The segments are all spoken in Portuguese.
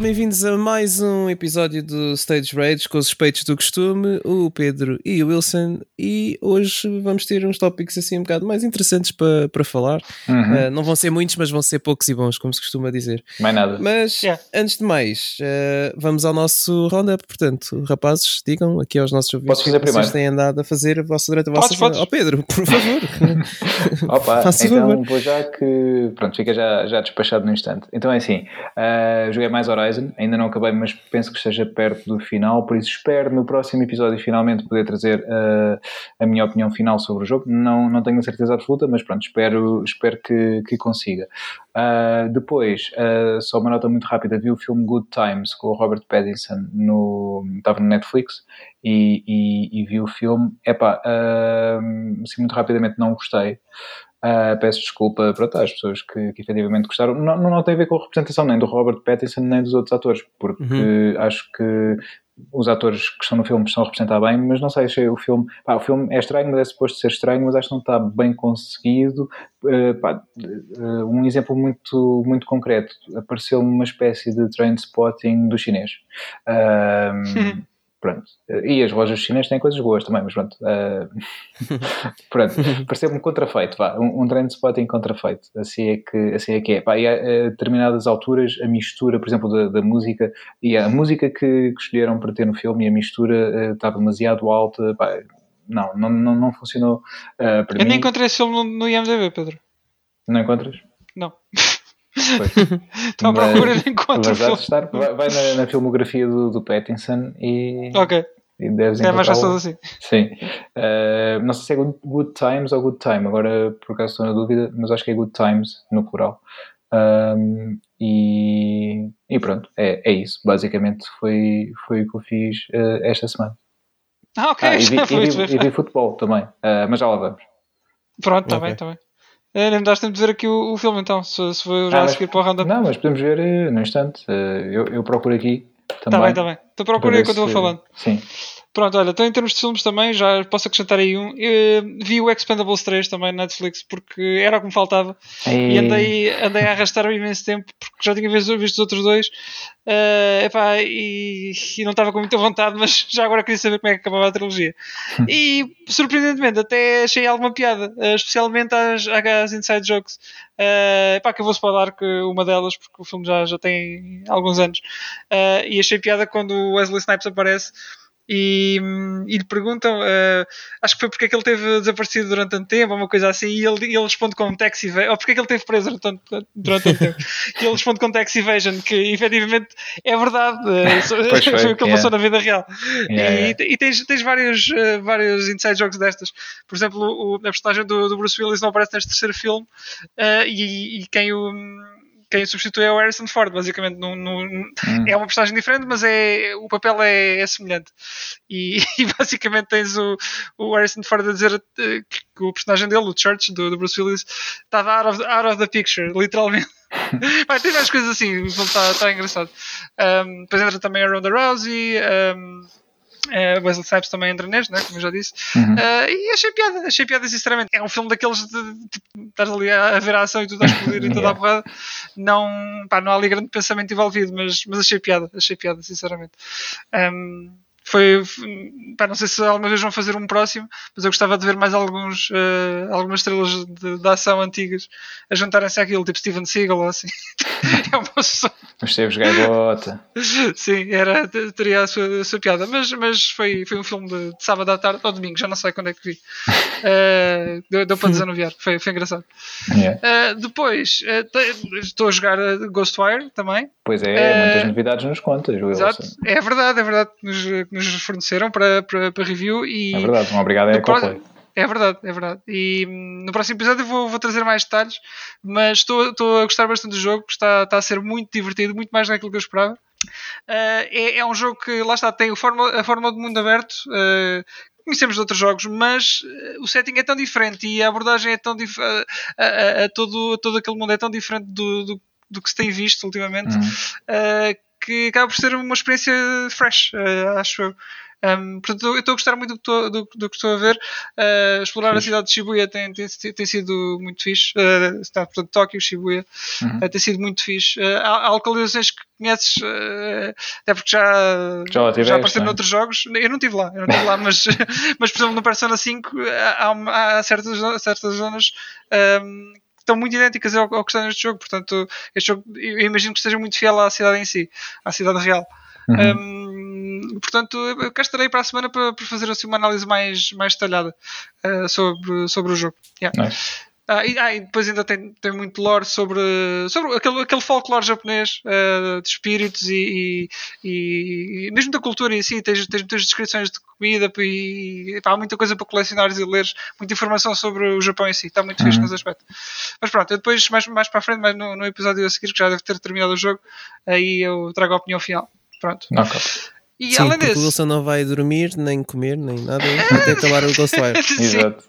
bem-vindos a mais um episódio do Stage Rage com os respeitos do costume, o Pedro e o Wilson. E hoje vamos ter uns tópicos assim um bocado mais interessantes para, para falar. Uhum. Uh, não vão ser muitos, mas vão ser poucos e bons, como se costuma dizer. Mais nada. Mas Yeah. antes de mais, uh, vamos ao nosso roundup. Portanto, rapazes, digam aqui aos nossos ouvintes que vocês têm andado a fazer a vossa, durante a vossa Podes. Ó Pedro, por favor. Opa, Faça então favor. vou já que. Pronto, fica já, já despachado no instante. Então é assim: ah, joguei mais Horizon, ainda não acabei, mas penso que esteja perto do final, por isso espero no próximo episódio finalmente poder trazer ah, a minha opinião final sobre o jogo. Não, não tenho a certeza absoluta, mas pronto, espero, espero que, que consiga. Ah, depois, ah, só uma nota muito rápida: vi o filme Good Times com o Robert Pattinson, no, estava no Netflix. E, e, e vi o filme, epá, ah, assim muito rapidamente não gostei, Uh, peço desculpa pronto, às pessoas que, que efetivamente gostaram. Não, não, não tem a ver com a representação nem do Robert Pattinson nem dos outros atores, porque acho que os atores que estão no filme estão a representar bem, mas não sei, achei o filme. Pá, o filme é estranho, mas é suposto ser estranho, mas acho que não está bem conseguido. Uh, pá, uh, um exemplo muito, muito concreto: apareceu-me uma espécie de train spotting do chinês. Um, Pronto. E as lojas chinesas têm coisas boas também, mas pronto. Uh, pronto. Pareceu-me contrafeito, vá. Um, um trend spotting contrafeito. Assim é que, assim é, que é. Pá, e a, a determinadas alturas, a mistura, por exemplo, da, da música, e a música que, que escolheram para ter no filme e a mistura uh, estava demasiado alta. Pá, não, não, não, não funcionou uh, para Eu mim. nem encontrei esse filme no, no IMDB, Pedro. Não encontras? Não. Estou à Mas- procura de encontro Mas estar, vai, vai na, na filmografia do, do Pattinson e, Ok, e deves é mais fácil assim. Sim. Uh, não sei se é good, Good Times ou Good Time, agora por acaso estou na dúvida, mas acho que é Good Times no plural. Um, e, e pronto, é, é isso. Basicamente foi, foi o que eu fiz uh, esta semana. Ah, ok, Ah, e, vi, e, vi, e vi futebol também, uh, mas já lá vamos. Pronto, está Ok. bem, está bem. É, nem me daste tempo de ver aqui o, o filme então, se, se foi já Ah, a mas- seguir para o roundup. Não, mas podemos ver uh, no instante. Uh, eu, eu procuro aqui Está bem, está bem. Então procura aí para ver enquanto eu vou falando. Sim. Pronto, olha, então em termos de filmes também, já posso acrescentar aí um. Eh, vi o Expendables 3 também na Netflix, porque era o que me faltava. E andei, andei a arrastar imenso tempo porque já tinha visto, visto os outros dois Eh, epá, e, e não estava com muita vontade, mas já agora queria saber como é que acabava a trilogia. E surpreendentemente até achei alguma piada, eh, especialmente às, às inside jokes. Eh, epá, que eu vou spoiler que uma delas, porque o filme já, já tem alguns anos. Eh, e achei piada quando o Wesley Snipes aparece. E, e lhe perguntam, eh, acho que foi porque é que ele teve desaparecido durante tanto tempo, ou uma coisa assim, e ele, ele responde com tax evasion, ou porque é que ele teve preso durante tanto, durante tanto tempo, e ele responde com tax evasion, que efetivamente é verdade, Pois foi, o que ele passou na vida real. Yeah, e, yeah. e tens, tens vários, eh, vários inside jokes destas. Por exemplo, o, a personagem do, do Bruce Willis não aparece neste terceiro filme, e, e quem o. Quem substitui é o Harrison Ford, basicamente. Hum. é uma personagem diferente, mas é, o papel é, é semelhante. E, e basicamente tens o, o Harrison Ford a dizer eh, que o personagem dele, o Church, do, do Bruce Willis, estava out of, out of the picture, literalmente. Vai, tem várias coisas assim, está tá engraçado. Um, depois entra também a Ronda Rousey, um, eh, Wesley Snipes também entra neste, né, como eu já disse. Uhum. Uh, e achei piada, achei piada sinceramente. É um filme daqueles de, tipo, estás ali a, a ver a ação e tudo a explodir e tudo a porrada. Não, pá, não há ali grande pensamento envolvido, mas, mas achei piada, achei piada, sinceramente. Um, foi, pá, não sei se alguma vez vão fazer um próximo, mas eu gostava de ver mais alguns, eh, algumas estrelas de, de ação antigas a juntarem-se àquilo, tipo Steven Seagal ou assim. é o meu sonho. Os Teves Gaivota. Sim, era, te- teria a sua, a sua piada, mas, mas foi, foi um filme de, de sábado à tarde ou domingo, já não sei quando é que vi. Eh, deu, deu para desanuviar, foi, foi engraçado. Yeah. Eh, depois, estou a jogar Ghostwire também. Pois é, Eh, muitas novidades nos contas, Wilson. Exato, é verdade, é verdade que nos, que nos forneceram para, para, para review e É verdade, um obrigado é a Coldplay. É verdade, é verdade. E hum, no próximo episódio vou, vou trazer mais detalhes, mas estou, estou a gostar bastante do jogo, está, está a ser muito divertido, muito mais daquilo que eu esperava. Ah, é, é um jogo que, lá está, tem o fórmula, a fórmula de mundo aberto. ah, conhecemos de outros jogos, mas o setting é tão diferente e a abordagem é tão diferente. A, a- a todo, a todo aquele mundo é tão diferente do, do, do que se tem visto ultimamente Hum. uh, que acaba por ser uma experiência fresh, uh, acho eu. Um, portanto, eu estou a gostar muito do que estou, do, do que estou a ver. Uh, explorar a cidade de Shibuya tem, tem, tem sido muito fixe. Uh, está, portanto, Tóquio, Shibuya, uhum. uh, tem sido muito fixe. Há, há, localizações que conheces, até porque já, já, tiveste, já apareceram é? noutros jogos. Eu não estive lá, eu não estive lá, mas, mas, por exemplo, no Persona 5 há, há certas, certas zonas. Um, estão muito idênticas ao, ao que está neste jogo. Portanto, este jogo eu imagino que esteja muito fiel à cidade em si, à cidade real. Uhum. Um, portanto, eu cá estarei para a semana para, para fazer assim, uma análise mais, mais detalhada uh, sobre, sobre o jogo. Yeah. Nice. Ah, e, ah, e depois ainda tem, tem muito lore sobre, sobre aquele, aquele folclore japonês uh, de espíritos e, e, e, mesmo da cultura em si. Tens, tens muitas descrições de comida e, pá, há muita coisa para colecionares e leres, muita informação sobre o Japão em si. Está muito uhum. fixe nesse aspecto. Mas pronto, eu depois, mais, mais para a frente, mais no, no episódio a seguir, que já deve ter terminado o jogo, aí eu trago a opinião final. Pronto. Okay. E Sim, além porque o Wilson não vai dormir, nem comer, nem nada, até acabar o Ghostwire. Exato.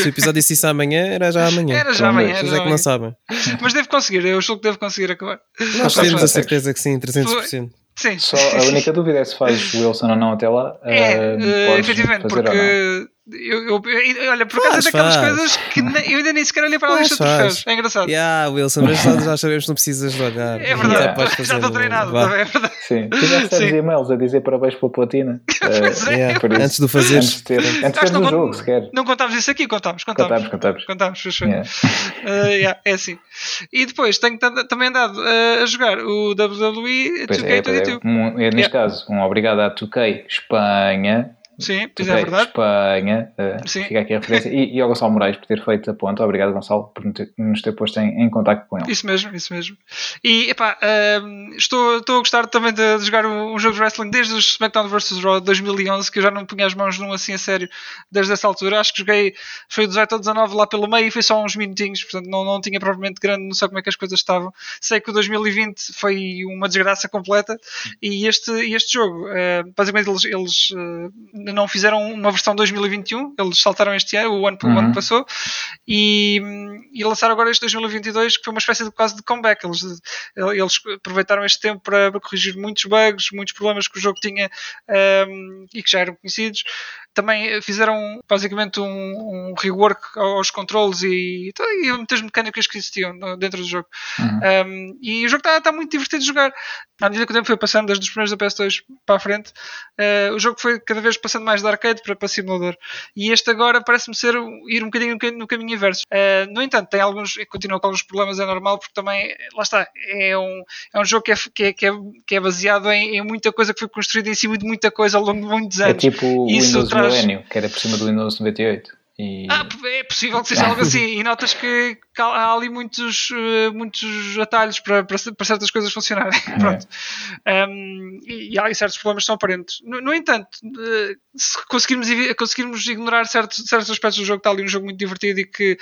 Se o episódio disse amanhã, era já amanhã. Era já amanhã. Vocês é que não sabem. Mas deve conseguir, eu acho que deve conseguir acabar. Nós temos a certeza que sim, 300%. Sim. Só a única dúvida é se faz o Wilson ou não até lá. É, uh, efetivamente, porque eu, eu, eu, olha, por causa daquelas faz. coisas que eu ainda nem sequer olhei para a lista de troféus. É engraçado. Yeah, Wilson, mas já sabemos que não precisas de olhar. É verdade, já, já estou treinado. É verdade. Sim, tu já recebes e-mails a dizer parabéns pela platina. Uh, yeah, antes de fazer. Antes de ter, antes ter no jogo, sequer. Não contámos isso aqui, contámos. Contámos, contámos. Contámos, fechou. Yeah. Uh, yeah, é assim. E depois tenho também andado uh, a jogar o WWE 2K22. É, é, neste caso, um obrigado à 2K Espanha Sim, pois é verdade. Espanha, uh, Sim. fica aqui a referência. E, e ao Gonçalo Moraes por ter feito a ponta. Obrigado, Gonçalo, por nos ter posto em, em contato com ele. Isso mesmo, isso mesmo. E, epá, uh, estou, estou a gostar também de, de, jogar um jogo de wrestling desde o SmackDown vs. Raw 2011, que eu já não punha as mãos num assim a sério desde essa altura. Acho que joguei, foi o 18 ou 19 lá pelo meio e foi só uns minutinhos, portanto não, não tinha propriamente grande, não sei como é que as coisas estavam. Sei que o 2020 foi uma desgraça completa e este, este jogo, uh, basicamente eles, eles uh, não fizeram uma versão 2021, eles saltaram este ano, o ano uhum. ano que passou, e, e, lançaram agora este 2022, que foi uma espécie de quase de comeback. Eles, eles aproveitaram este tempo para, para corrigir muitos bugs, muitos problemas que o jogo tinha um, e que já eram conhecidos também fizeram basicamente um, um rework aos controles e, e muitas mecânicas que existiam dentro do jogo. Uhum. Um, e o jogo está tá muito divertido de jogar. À medida que o tempo foi passando, desde os primeiros da PS2 para a frente, uh, o jogo foi cada vez passando mais de arcade para, para simulador. E este agora parece-me ser ir um bocadinho no caminho inverso. Uh, no entanto, tem alguns, continua com alguns problemas, é normal, porque também, lá está, é um, é um jogo que é, que é, que é, que é baseado em, em, muita coisa que foi construída em cima de muita coisa ao longo de muitos é anos. É tipo o Windows traz, que era por cima do Windows 98. E... Ah, é possível que seja algo assim. E notas que há ali muitos, eh, muitos atalhos para, para, para certas coisas funcionarem. É. Pronto. Um, e, e há certos problemas que são aparentes. No, no, entanto, eh, se conseguirmos, conseguirmos ignorar certos, certos aspectos do jogo, está ali um jogo muito divertido e que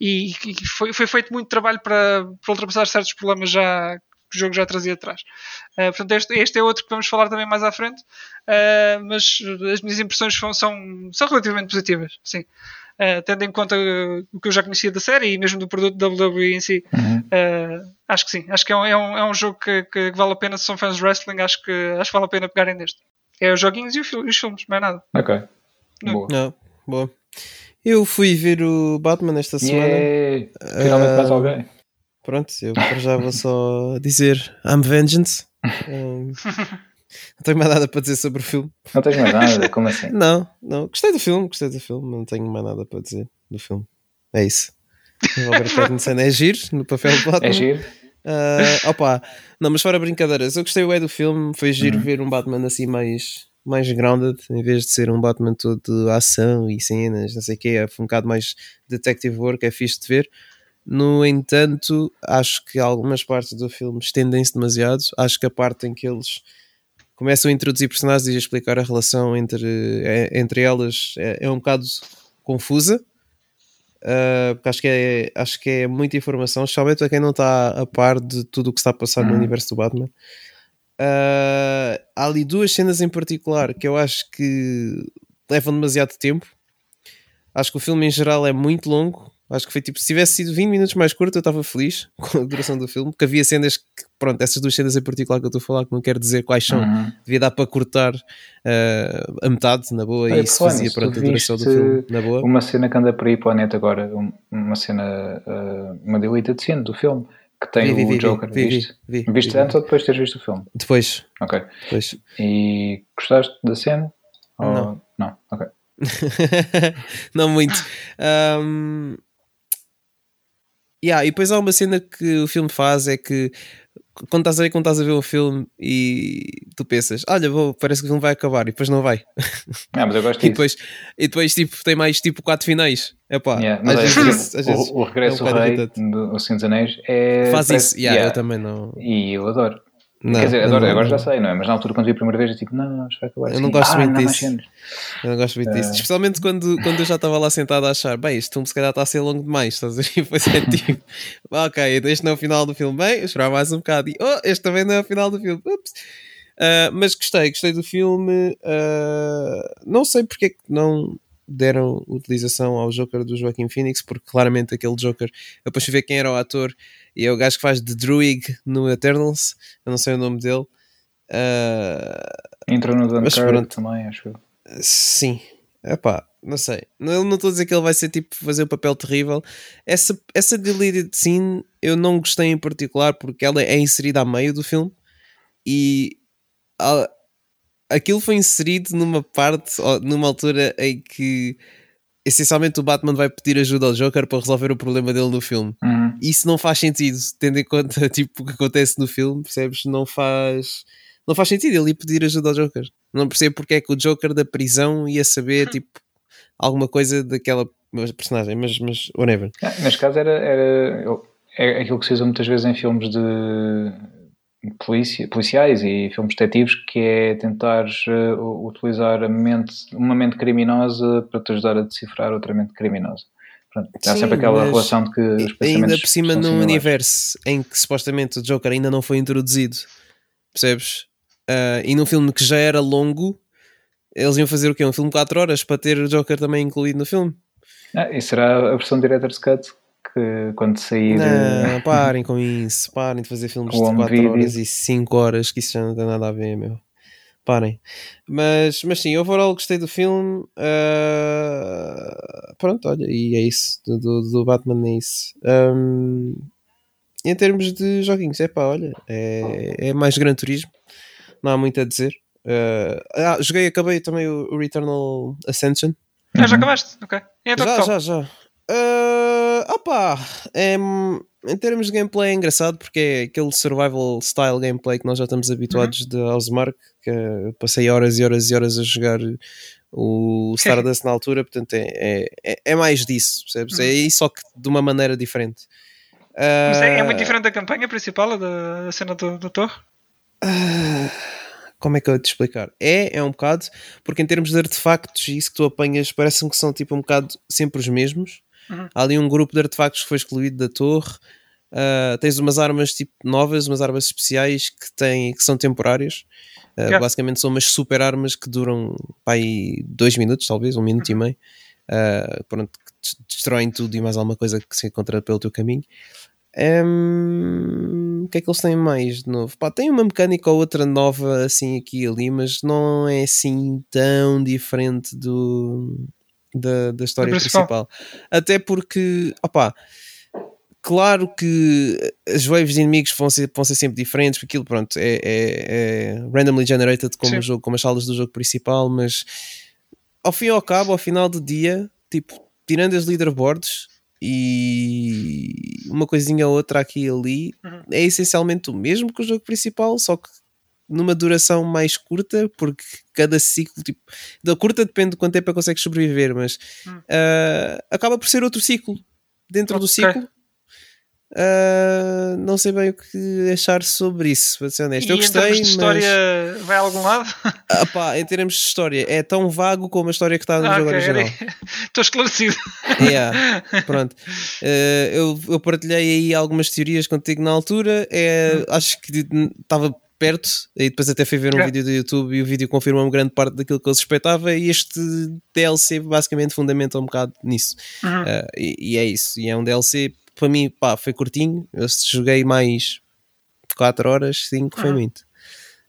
e, e foi, foi feito muito trabalho para, para ultrapassar certos problemas já o jogo já trazia atrás. Uh, portanto, este, este, é outro que vamos falar também mais à frente, uh, mas as minhas impressões são, são, são relativamente positivas, sim. Uh, tendo em conta o que eu já conhecia da série e mesmo do produto WWE em si, uhum. acho que sim. Acho que é um, é um, é um jogo que, que, vale a pena, se são fãs de wrestling, acho que, acho que vale a pena pegarem neste. É os joguinhos e os filmes, mais nada. Ok. Não. Boa. Não, boa. Eu fui ver o Batman esta semana. Yeah. Finalmente mais alguém. Pronto, eu já vou só dizer I'm Vengeance. Um, não tenho mais nada para dizer sobre o filme. Não tens mais nada? Como assim? não, não. Gostei do filme, gostei do filme. Não tenho mais nada para dizer do filme. É isso. O Robert Pattinson é giro no papel de Batman. É giro. Uh, opa, não, mas fora brincadeiras, eu gostei do filme. Foi giro uhum. ver um Batman assim mais, mais grounded, em vez de ser um Batman todo de ação e cenas, não sei o que. É um bocado mais detective work, é fixe de ver. No entanto, acho que algumas partes do filme estendem-se demasiado. Acho que a parte em que eles começam a introduzir personagens e a explicar a relação entre, é, entre elas é, é um bocado confusa. Uh, porque acho que, é, acho que é muita informação, especialmente para quem não está a par de tudo o que está a passar no uhum. universo do Batman. Uh, há ali duas cenas em particular que eu acho que levam demasiado tempo. Acho que o filme em geral é muito longo Acho que foi tipo, se tivesse sido 20 minutos mais curto, eu estava feliz com a duração do filme, porque havia cenas que, pronto, essas duas cenas em particular que eu estou a falar, que não quero dizer quais são, Uhum. devia dar para cortar uh, a metade, na boa, Olha, e isso fazia pronto, tu a duração do filme, na boa. Uma cena que anda por aí para a net agora, um- uma cena, uh, uma deleted scene do filme, que tem Vi, vi, o Joker, vi, vi, viste? vi, Viste vi, antes ou depois de teres visto o filme? Depois, Ok. depois. E gostaste da cena? Ou- Não. Não, ok. não muito. Um, yeah, e depois há uma cena que o filme faz é que quando estás a ver, quando estás a ver o filme e tu pensas, olha, vou, parece que o filme vai acabar e depois não vai. Ah, mas eu gosto E disso. depois, e depois tipo, tem mais tipo quatro finais. Epá, Yeah, mas às olha, vezes, às vezes o, o Regresso é um ao Rei do Senhor dos Anéis é. faz parece- isso. Yeah, yeah, Eu também não. E eu adoro. Não Quer dizer, adoro, não- agora já sei, não é? Mas na altura, quando vi a primeira vez, eu tipo, não, não, vai acabar Eu assim. não gosto ah, muito disso. Eu não gosto muito disso. Eh. Especialmente quando, quando eu já estava lá sentado a achar, bem, este filme se calhar está a ser longo demais. Estás a ver? E depois é tipo, ok, este não é o final do filme. Bem, eu esperar mais um bocado. E, oh, este também não é o final do filme. Ups. Ah, mas gostei, gostei do filme. Ah, não sei porque é que não deram utilização ao Joker do Joaquim Phoenix, porque claramente aquele Joker, eu depois fui ver quem era o ator e é o gajo que faz de Druig no Eternals, eu não sei o nome dele. Ah, Entrou no Dunkirk também, acho eu. Sim, epá, não sei. Não não estou a dizer que ele vai ser tipo fazer um papel terrível. Essa, essa deleted scene eu não gostei em particular porque ela é inserida a meio do filme e a- aquilo foi inserido numa parte, numa altura em que essencialmente o Batman vai pedir ajuda ao Joker para resolver o problema dele no filme. Uhum. Isso não faz sentido, tendo em conta tipo, o que acontece no filme, percebes? Não faz, não faz sentido ele ir pedir ajuda ao Joker. Não percebo porque é que o Joker da prisão ia saber tipo, alguma coisa daquela personagem, mas, mas whatever. Ah, Neste caso era, era eu- é aquilo que se usa muitas vezes em filmes de polícia, policiais e filmes detetives, que é tentar eh, utilizar a mente, uma mente criminosa para te ajudar a decifrar outra mente criminosa. Pronto, há Sim, sempre aquela relação de que os ainda por cima num similares. universo em que supostamente o Joker ainda não foi introduzido, percebes? Ah, e num filme que já era longo, eles iam fazer o quê? Um filme de 4 horas para ter o Joker também incluído no filme? Ah, e será a versão Director's Cut que quando sair eh, Não, parem com isso, parem de fazer filmes de home 4 video. horas e 5 horas, que isso já não tem nada a ver, meu. Parem. Mas, mas sim, overall gostei do filme. ah, pronto, olha, e é isso. Do, do, do Batman é isso. Ahm, em termos de joguinhos, é pá, olha, é, é mais Gran Turismo. Não há muito a dizer. Ah, ah, joguei, acabei também o, o Returnal Ascension. Ah, já Uhum. acabaste? Ok. Então, Já, tal? já, já. Ah, opa, em, em termos de gameplay é engraçado porque é aquele survival style gameplay que nós já estamos habituados de Housemark, que eu passei horas e horas e horas a jogar o Stardust na altura, portanto é, é, é mais disso, percebes? É isso só que de uma maneira diferente. Mas é, é muito Ah, diferente da campanha principal, da, da cena do, do Torre? como é que eu ia te explicar? É, é um bocado, porque em termos de artefactos, isso que tu apanhas parece-me que são tipo um bocado sempre os mesmos. Uhum. Há ali um grupo de artefactos que foi excluído da torre. Ah, tens umas armas tipo novas, umas armas especiais que, têm, que são temporárias. Ah, Yeah. Basicamente são umas super armas que duram pá, aí dois minutos, talvez, um minuto e meio. Ah, pronto, que des- destroem tudo e mais alguma coisa que se encontra pelo teu caminho. Hum, o que é que eles têm mais de novo? Pá, tem uma mecânica ou outra nova assim aqui e ali, mas não é assim tão diferente do, da, da história principal. principal. Até porque, opá, claro que as waves de inimigos vão ser, vão ser sempre diferentes, porque aquilo pronto, é, é- é randomly generated como, Sim. o jogo, como as salas do jogo principal, mas ao fim e ao cabo, ao final do dia, tipo, tirando as leaderboards e uma coisinha ou outra aqui e ali, Uhum. é essencialmente o mesmo que o jogo principal, só que numa duração mais curta, porque cada ciclo, tipo, da curta depende de quanto tempo é que consegues sobreviver, mas Hum. ah, acaba por ser outro ciclo. Dentro do Ok. ciclo, ah, não sei bem o que achar sobre isso, para ser honesto. e Eu em gostei, termos de história, mas vai a algum lado? ah, pá, em termos de história, é tão vago como a história que está no Ah, jogo ok, era- original. Estou esclarecido. Yeah, pronto. Eh, eu, eu partilhei aí algumas teorias contigo na altura. É, Hum. Acho que estava perto, e depois até fui ver um É. vídeo do YouTube e o vídeo confirma uma grande parte daquilo que eu suspeitava e este DLC basicamente fundamenta um bocado nisso. Uhum. Uh, e, e é isso, e é um DLC, para mim, pá, foi curtinho, eu joguei mais 4 horas, 5 foi Uhum. muito.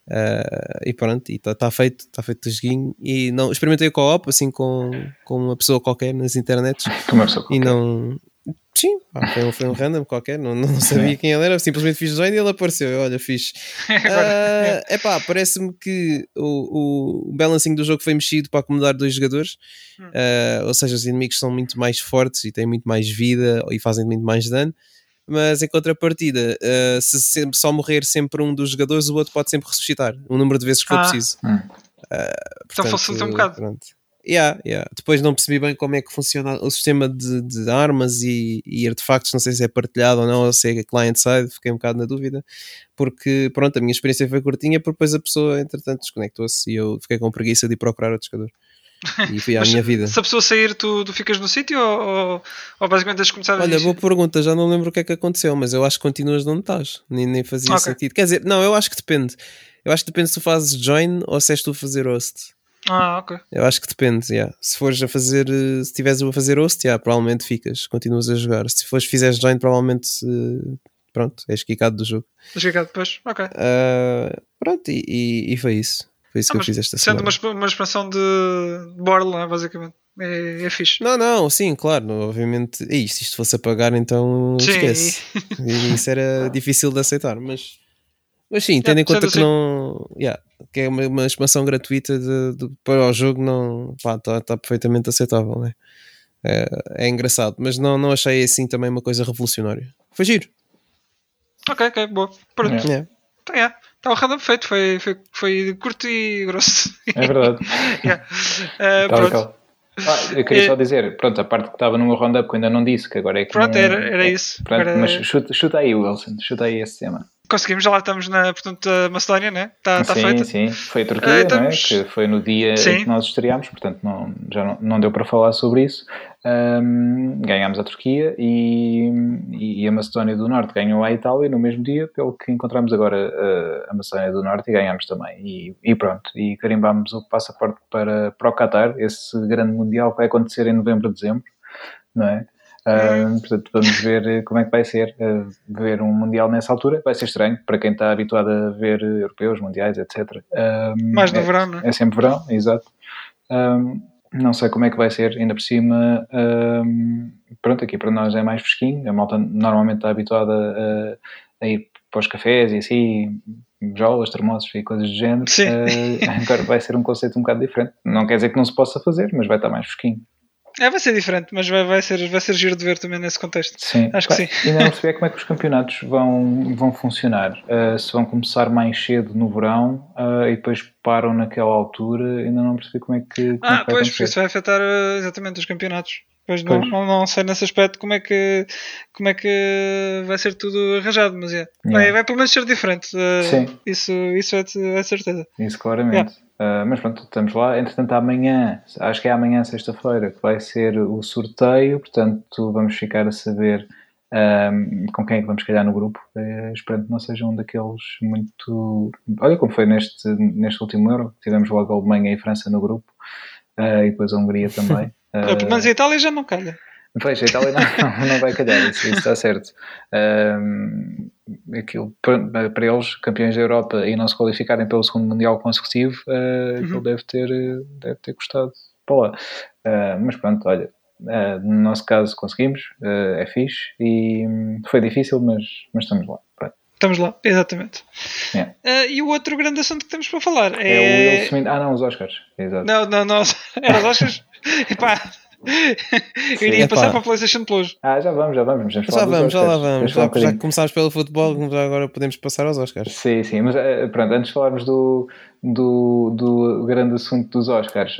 Uh, e pronto, e está tá feito, está feito o joguinho. E não, experimentei o co-op assim com, com uma pessoa qualquer nas internets pessoa e qualquer. não. Sim, pá, foi, um, foi um random qualquer, não, não sabia quem ele era, simplesmente fiz join e ele apareceu. Eu, Olha, fiz. Agora, é pá, parece-me que o, o balancing do jogo foi mexido para acomodar dois jogadores. Ah, ou seja, os inimigos são muito mais fortes e têm muito mais vida e fazem muito mais dano. Mas em contrapartida, ah, se sempre- só morrer sempre um dos jogadores, o outro pode sempre ressuscitar o número de vezes que for Ah. preciso. Hum. Então facilita um bocado. Pronto. Yeah, yeah. Depois não percebi bem como é que funciona o sistema de, de armas e, e artefactos, não sei se é partilhado ou não, ou se é client-side, fiquei um bocado na dúvida, porque pronto, a minha experiência foi curtinha, porque depois a pessoa entretanto desconectou-se e eu fiquei com preguiça de ir procurar outro jogador. E fui à minha vida. Se a pessoa sair, tu, tu ficas no sítio ou, ou, ou basicamente tens de começar a Olha, boa pergunta, já não lembro o que é que aconteceu, mas eu acho que continuas de onde estás, nem, nem fazia Ok. sentido. Quer dizer, não, eu acho que depende. Eu acho que depende se tu fazes join ou se és tu a fazer host. Ah, ok. Eu acho que depende, yeah. se fores a fazer, eh, se estiveres a fazer host, yeah, provavelmente ficas, continuas a jogar. Se fores fizeres join, provavelmente pronto, és quicado do jogo. Mas fica depois. Ok. Ah, pronto, e, e- e foi isso. Foi isso Ah, que eu fiz esta Sendo semana. uma, exp- uma expansão de Borderlands, basicamente. É, é fixe. Não, não, sim, claro, obviamente. E se isto fosse a pagar, então Sim. esquece. E Isso era difícil de aceitar, mas, mas sim, tendo em conta que assim. não. yeah, que é uma, uma expansão gratuita de, de- para o jogo, não está tá perfeitamente aceitável. Né? É, é engraçado, mas não, não achei assim também uma coisa revolucionária. Foi giro. Ok, ok, boa. Pronto. É. Yeah. Então, yeah. Está o random feito. Foi, foi, foi curto e grosso. É verdade. Yeah. E pronto. Ah, eu queria É. só dizer, pronto, a parte que estava no meu roundup que eu ainda não disse, que agora é que. Pronto, não- era, era isso. Pronto, Agora- mas chuta, chuta aí, Wilson, chuta aí esse tema. Conseguimos, já lá estamos na portanto, a Macedónia, né? Está tá sim, feita. sim, foi a Turquia, Ah, não é? estamos- Que foi no dia Sim. em que nós estreámos, portanto não, já não, não deu para falar sobre isso. Ahm, ganhámos a Turquia e, e a Macedónia do Norte ganhou a Itália no mesmo dia, pelo que encontramos agora ah, a Macedónia do Norte e ganhámos também. E, e pronto, e carimbámos o passaporte para, para o Qatar, esse grande mundial que vai acontecer em novembro, dezembro, não é? Ah, portanto, vamos ver eh, como é que vai ser ah, ver um Mundial nessa altura. Vai ser estranho para quem está habituado a ver eh, europeus, mundiais, etc. Ah, Mais no é, verão, não é? é sempre verão, exato. Um, não sei como é que vai ser, ainda por cima. um, pronto, aqui para nós é mais fresquinho. A malta normalmente está habituada a, a ir para os cafés e assim, jolas, termossos e coisas do género. Sim. Uh, agora vai ser um conceito um bocado diferente. Não quer dizer que não se possa fazer, mas vai estar mais fresquinho. É, vai ser diferente, mas vai, vai, ser, vai ser giro de ver também nesse contexto. Sim. Acho que sim. Ainda não percebi é como é que os campeonatos vão, vão funcionar. Uh, se vão começar mais cedo no verão uh, e depois param naquela altura, ainda não percebi como é que. Como é Ah, que vai pois, porque isso vai afetar eh, exatamente os campeonatos. Pois não, Pois. não, não sei nesse aspecto como é que, como é que vai ser tudo arranjado, mas é. Vai, Yeah. vai pelo menos ser diferente. Sim. Isso, isso é, é certeza. Isso claramente. Uh, mas pronto, estamos lá. Entretanto, amanhã, acho que é amanhã, sexta-feira, que vai ser o sorteio. Portanto, vamos ficar a saber um, com quem é que vamos calhar no grupo. Uh, esperando que não seja um daqueles muito. Olha como foi neste, neste último Euro. Tivemos logo a Alemanha e a França no grupo. uh, e depois a Hungria também. Pelo menos a Itália já não calha. Pois, a Itália não, não, vai calhar, isso, isso está certo. Um, aquilo, para, para eles, campeões da Europa e não se qualificarem pelo segundo Mundial consecutivo, uh, aquilo deve ter, uh, deve ter custado para lá. Uh, mas pronto, olha, uh, no nosso caso conseguimos, uh, é fixe e hum, foi difícil, mas, mas estamos lá. Pronto. Estamos lá, exatamente. Yeah. Eh, e o outro grande assunto que temos para falar É, o é. Will Smith. Ah, não, os Oscars. Exato. não, não, não. Era os Oscars? Epá. Eu iria Epá. passar para a PlayStation Plus. Ah, já vamos, já vamos. vamos Já dos vamos, já lá vamos. Já, um já começámos pelo futebol, já agora podemos passar aos Oscars. Sim, sim, mas eh, pronto, antes de falarmos do, do, do grande assunto dos Oscars,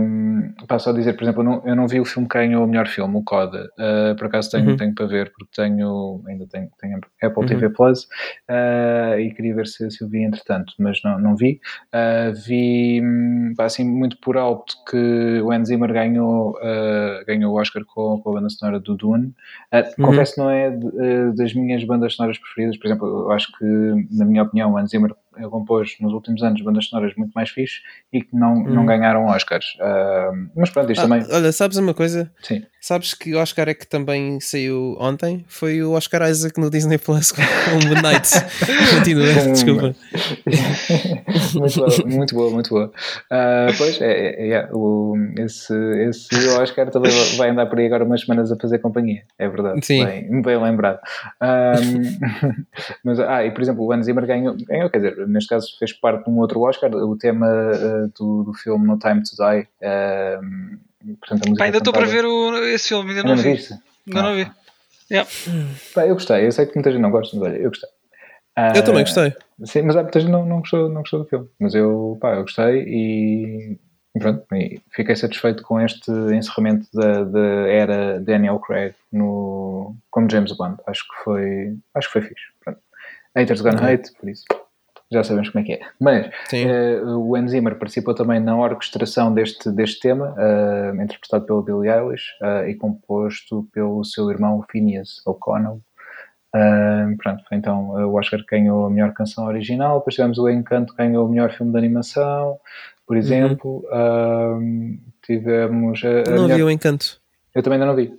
um, passo a dizer, por exemplo, eu não, eu não vi o filme que ganhou o melhor filme, o Coda. Uh, por acaso tenho, Uhum. tenho para ver, porque tenho, ainda tenho, tenho Apple Uhum. TV Plus uh, e queria ver se, se eu vi entretanto, mas não, não vi. Uh, vi hum, assim muito por alto que o Hans Zimmer ganhou, uh, ganhou o Oscar com, com a banda sonora do Dune. Uh, Uhum. Confesso que não é de- das minhas bandas sonoras preferidas, por exemplo, eu acho que, na minha opinião, o Hans Zimmer compôs nos últimos anos bandas sonoras muito mais fixes e que não, não uhum. ganharam Oscars. Uh, mas pronto, isto ah, também. Olha, sabes uma coisa? Sim. Sabes que o Oscar é que também saiu ontem? Foi o Oscar Isaac no Disney Plus com o Midnight. Continua, desculpa. muito boa, muito boa, muito boa. Uh, pois, é, é, é, o, esse, esse Oscar também vai andar por aí agora umas semanas a fazer companhia, é verdade. Sim. Bem, bem lembrado. Um, mas, ah, e por exemplo, o Hans Zimmer ganhou, ganhou, quer dizer, neste caso fez parte de um outro Oscar, o tema uh, do, do filme No Time to Die. Portanto, Pá, ainda estou para ver o, esse filme, ainda não, não vi. Viste? Ainda não, não vi. Yeah. Pá, eu gostei, eu sei que muita gente não gosta, mas olha, eu gostei. Uh, eu também gostei. Sim, mas há muita gente não, não, gostou, não gostou do filme. Mas eu, pá, eu gostei e pronto, e fiquei satisfeito com este encerramento da, da era Daniel Craig no, como James Bond. Acho que foi, acho que foi fixe. Pronto. Haters gonna uhum. hate, por isso já sabemos como é que é. Mas uh, o Hans Zimmer participou também na orquestração deste, deste tema, uh, interpretado pelo Billy Eilish uh, e composto pelo seu irmão Phineas O'Connell. pronto, então o Oscar ganhou a melhor canção original, depois tivemos o Encanto ganhou o melhor filme de animação, por uhum. exemplo. Uhum. tivemos. A, a não melhor... vi o Encanto. Eu também ainda não vi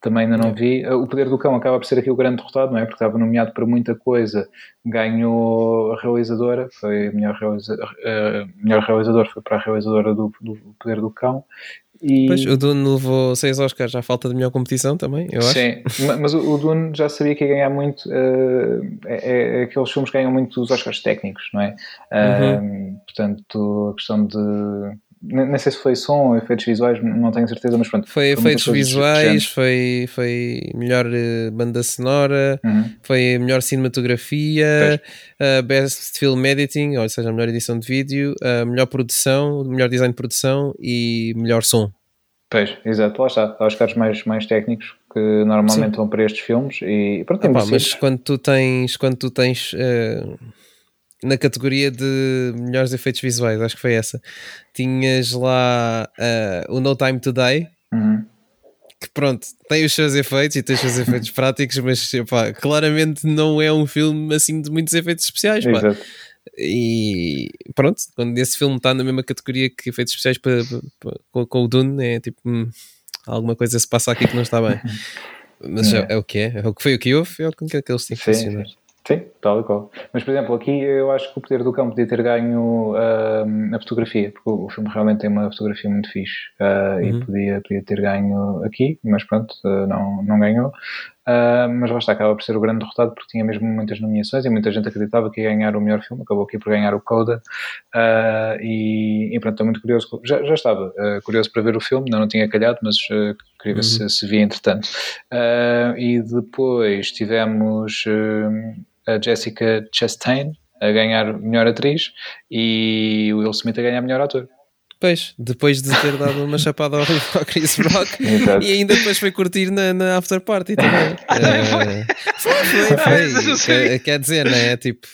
também ainda não vi. O Poder do Cão acaba por ser aqui o grande derrotado, não é? Porque estava nomeado para muita coisa, ganhou a realizadora, foi a melhor, realiza, a melhor realizadora, foi para a realizadora do, do Poder do Cão. E... Pois, o Dune levou seis Oscars à falta de melhor competição também, eu acho. Sim, mas o Dune já sabia que ia ganhar muito, uh, é, é, aqueles filmes que ganham muito os Oscars técnicos, não é? Uhum. Uh, portanto, a questão de nem sei se foi som ou efeitos visuais, não tenho certeza, mas pronto. Foi, foi efeitos visuais, foi, foi melhor uh, banda sonora, uhum. foi melhor cinematografia, uh, best film editing, ou seja, melhor edição de vídeo, uh, melhor produção, melhor design de produção e melhor som. Pois, exato, lá está. Há os caras mais, mais técnicos que normalmente Sim. vão para estes filmes e pronto, ah, pá, mas quando tu tens, quando tu tens uh, na categoria de melhores efeitos visuais, acho que foi essa. Tinhas lá uh, o No Time Today, uhum. que pronto, tem os seus efeitos e tem os seus efeitos práticos, mas pá, claramente não é um filme assim de muitos efeitos especiais. Pá. E pronto, quando esse filme está na mesma categoria que efeitos especiais para, para, com, com, o Dune, é tipo hum, alguma coisa se passa aqui que não está bem. Mas é, é o que é, é o que foi o que houve, é o que, é que eles têm que funcionar. Sim, tal e qual. Mas, por exemplo, aqui eu acho que o Poder do Cão podia ter ganho uh, a fotografia, porque o filme realmente tem uma fotografia muito fixe uh, uhum. e podia, podia ter ganho aqui, mas pronto, uh, não, não ganhou. mas lá está, acaba por ser o grande derrotado porque tinha mesmo muitas nomeações e muita gente acreditava que ia ganhar o melhor filme, acabou aqui por ganhar o Coda. e, e pronto, estou muito curioso, já, já estava curioso para ver o filme, não, não tinha calhado, mas queria ver uhum. se, se via entretanto. e depois tivemos a Jessica Chastain a ganhar melhor atriz e o Will Smith a ganhar melhor ator. Pois, depois de ter dado uma chapada ao Chris Rock e ainda depois foi curtir na, na after party também. uh, foi, foi, foi. Quer, quer, dizer, né? Tipo,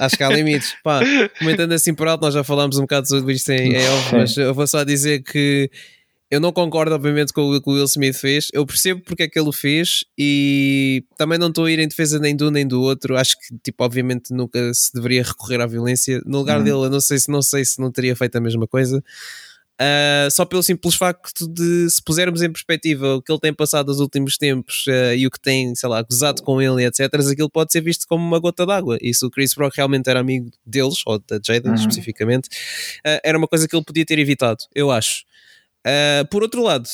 acho que há limites. Pá, comentando assim por alto, nós já falámos um bocado sobre isto em, em off, mas eu vou só dizer que eu não concordo, obviamente, com o que o Will Smith fez. Eu percebo porque é que ele o fez e também não estou a ir em defesa nem do nem do outro. Acho que, tipo, obviamente, nunca se deveria recorrer à violência. No lugar uhum. dele, eu não sei se não sei se não teria feito a mesma coisa. Uh, só pelo simples facto de se pusermos em perspectiva o que ele tem passado nos últimos tempos uh, e o que tem, sei lá, gozado com ele, etc., aquilo pode ser visto como uma gota d'água. E se o Chris Rock realmente era amigo deles, ou da Jaden uhum. especificamente, uh, era uma coisa que ele podia ter evitado, eu acho. Uh, por outro lado,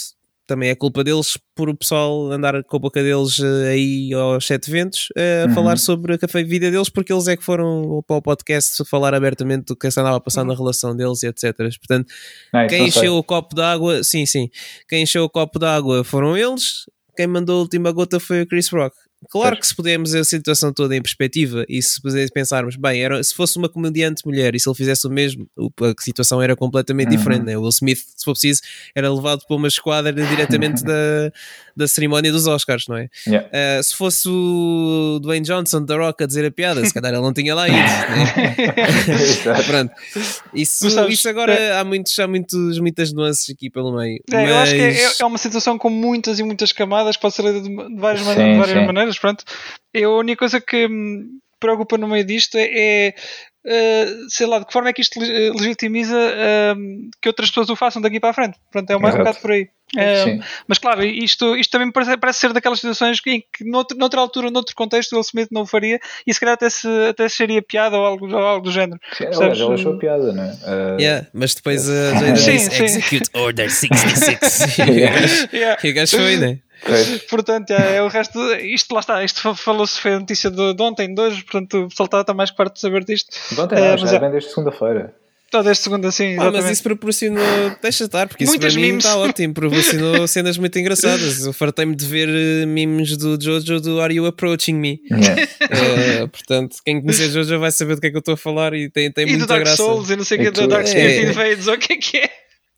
também é culpa deles por o pessoal andar com a boca deles uh, aí aos sete ventos uh, a uhum. falar sobre a vida deles, porque eles é que foram para o podcast falar abertamente do que se andava a passar uhum. na relação deles e etc. Portanto, é, quem encheu o copo d'água, sim, sim, quem encheu o copo d'água foram eles, quem mandou a última gota foi o Chris Rock. Claro que se pudermos a situação toda em perspectiva e se pensarmos, bem, era, se fosse uma comediante mulher e se ele fizesse o mesmo, a situação era completamente uhum. diferente. Né? O Will Smith, se for preciso, era levado para uma esquadra diretamente da, da cerimónia dos Oscars, não é? Yeah. Uh, se fosse o Dwayne Johnson da Rock a dizer a piada, se calhar ele não tinha lá ido. Né? Pronto. Isso, sabes, isso agora é... há, muitos, há muitos, muitas nuances aqui pelo meio. É, mas... Eu acho que é, é, uma situação com muitas e muitas camadas, pode ser de, várias, sim, de várias maneiras. Pronto. Eu, a única coisa que me preocupa no meio disto é, é uh, sei lá, de que forma é que isto legitimiza uh, que outras pessoas o façam daqui para a frente. Pronto, é mais Exato. um bocado por aí. Uh, mas claro, isto, isto também parece, parece ser daquelas situações em que noutra, noutra altura, noutro contexto, o Will Smith não o faria e se calhar até, se, até seria piada ou algo, ou algo do género. Sim, aliás, ele achou piada, não é? Uh... Yeah, mas depois a uh, sim, sim. Execute Order 66 yeah. e o gajo foi, né? Portanto, é, é, o resto. Isto lá está. Isto falou-se, foi a notícia de, de ontem, de hoje. Portanto, o pessoal está, mais perto de saber disto. De ontem, não, uh, já é, vem desde segunda-feira. Está desde segunda, sim. Ah, mas isso proporcionou. Deixa estar, porque isso Muitas para mim está ótimo. Proporcionou cenas muito engraçadas. Eu fartei-me de ver uh, memes do Jojo do Are You Approaching Me? Yeah. uh, portanto, quem conhecer Jojo vai saber do que é que eu estou a falar e tem, tem e muita Dark graça. Souls, eu não sei o que é do Dark Souls é. Invades, o que é que é?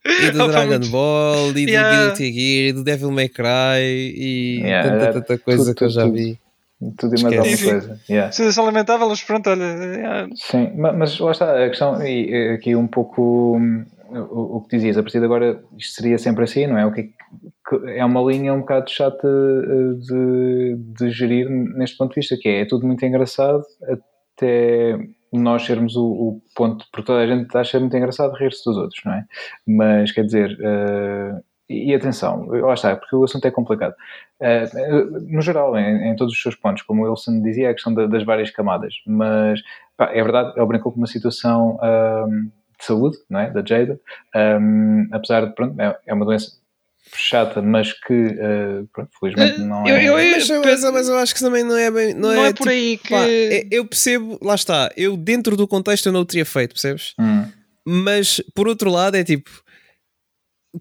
E do Dragon Ball, e do yeah. Guilty Gear, e do Devil May Cry, e yeah, tanta, tanta coisa tudo, que eu já tudo, vi. Tudo e mais alguma coisa. Yeah. Se é lamentável, mas pronto, olha. Yeah. Sim, mas lá está a questão, e aqui um pouco hum, o, o que dizias, a partir de agora isto seria sempre assim, não é? O que, é uma linha um bocado chata eh, de, de gerir neste ponto de vista, que é, é tudo muito engraçado até nós sermos o, o, ponto, porque toda a gente acha muito engraçado rir-se dos outros, não é? Mas quer dizer, uh, e, atenção, lá está, porque o assunto é complicado. Uh, no geral, em, em, todos os seus pontos, como o Wilson dizia, é a questão das várias camadas, mas pá, é verdade, ele brincou com uma situação um, de saúde, não é? Da Jada, um, apesar de, pronto, é, é uma doença chata, mas que uh, pronto, felizmente eh, não é. Eu, eu, mas, mas, mas, eu acho que também não é bem. Não, não é, é, por tipo, aí que. Pá, é, eu percebo, lá está, eu dentro do contexto eu não o teria feito, percebes? Hum. Mas por outro lado é tipo.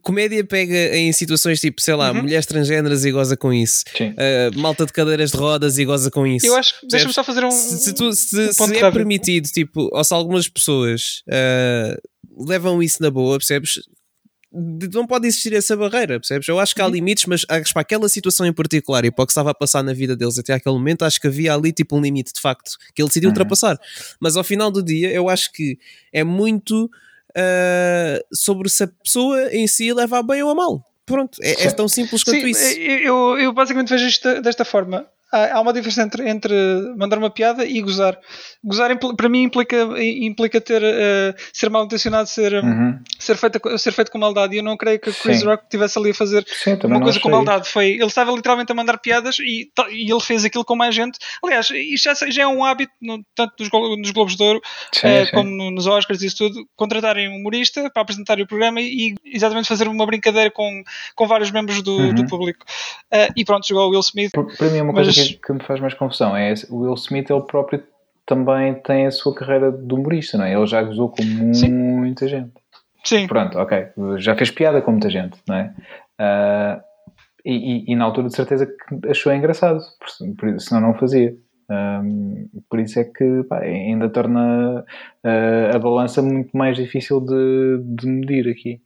Comédia pega em situações tipo, sei lá, uhum. mulheres transgêneras e goza com isso, uh, malta de cadeiras de rodas e goza com isso. Eu acho que deixa-me só fazer um. Se, se, tu, se, um se é permitido, tipo, ou se algumas pessoas uh, levam isso na boa, percebes? Não pode existir essa barreira, percebes? Eu acho que há uhum. limites, mas acho para aquela situação em particular e para o que estava a passar na vida deles até aquele momento, acho que havia ali tipo um limite de facto que ele decidiu uhum. ultrapassar. Mas ao final do dia, eu acho que é muito uh, sobre se a pessoa em si leva a bem ou a mal. Pronto, é, é tão simples quanto Sim, isso. Eu, eu basicamente vejo isto desta forma há uma diferença entre, entre mandar uma piada e gozar. Gozar para mim implica, implica ter, uh, ser mal intencionado, ser, uhum. ser, feito, ser feito com maldade. E eu não creio que Chris Sim. Rock estivesse ali a fazer Sim, uma coisa com maldade. Foi, ele estava literalmente a mandar piadas e, e ele fez aquilo com mais gente. Aliás, isto já, já é um hábito, no, tanto nos, nos Globos de Ouro sim, uh, como no, nos Oscars e isso tudo, contratarem um humorista para apresentar o programa e, exatamente fazer uma brincadeira com, com vários membros do, uhum. do público. Uh, e pronto, chegou o Will Smith. Para mim é uma coisa que, que me faz mais confusão é o Will Smith, ele próprio também tem a sua carreira de humorista, não é? Ele já gozou com muita Sim. gente. Sim. Pronto, ok. Já fez piada com muita gente, não é? Uh, e, e, e, na altura de certeza que achou engraçado, senão não fazia. Um, por isso é que pá, ainda torna uh, a balança muito mais difícil de, de medir aqui.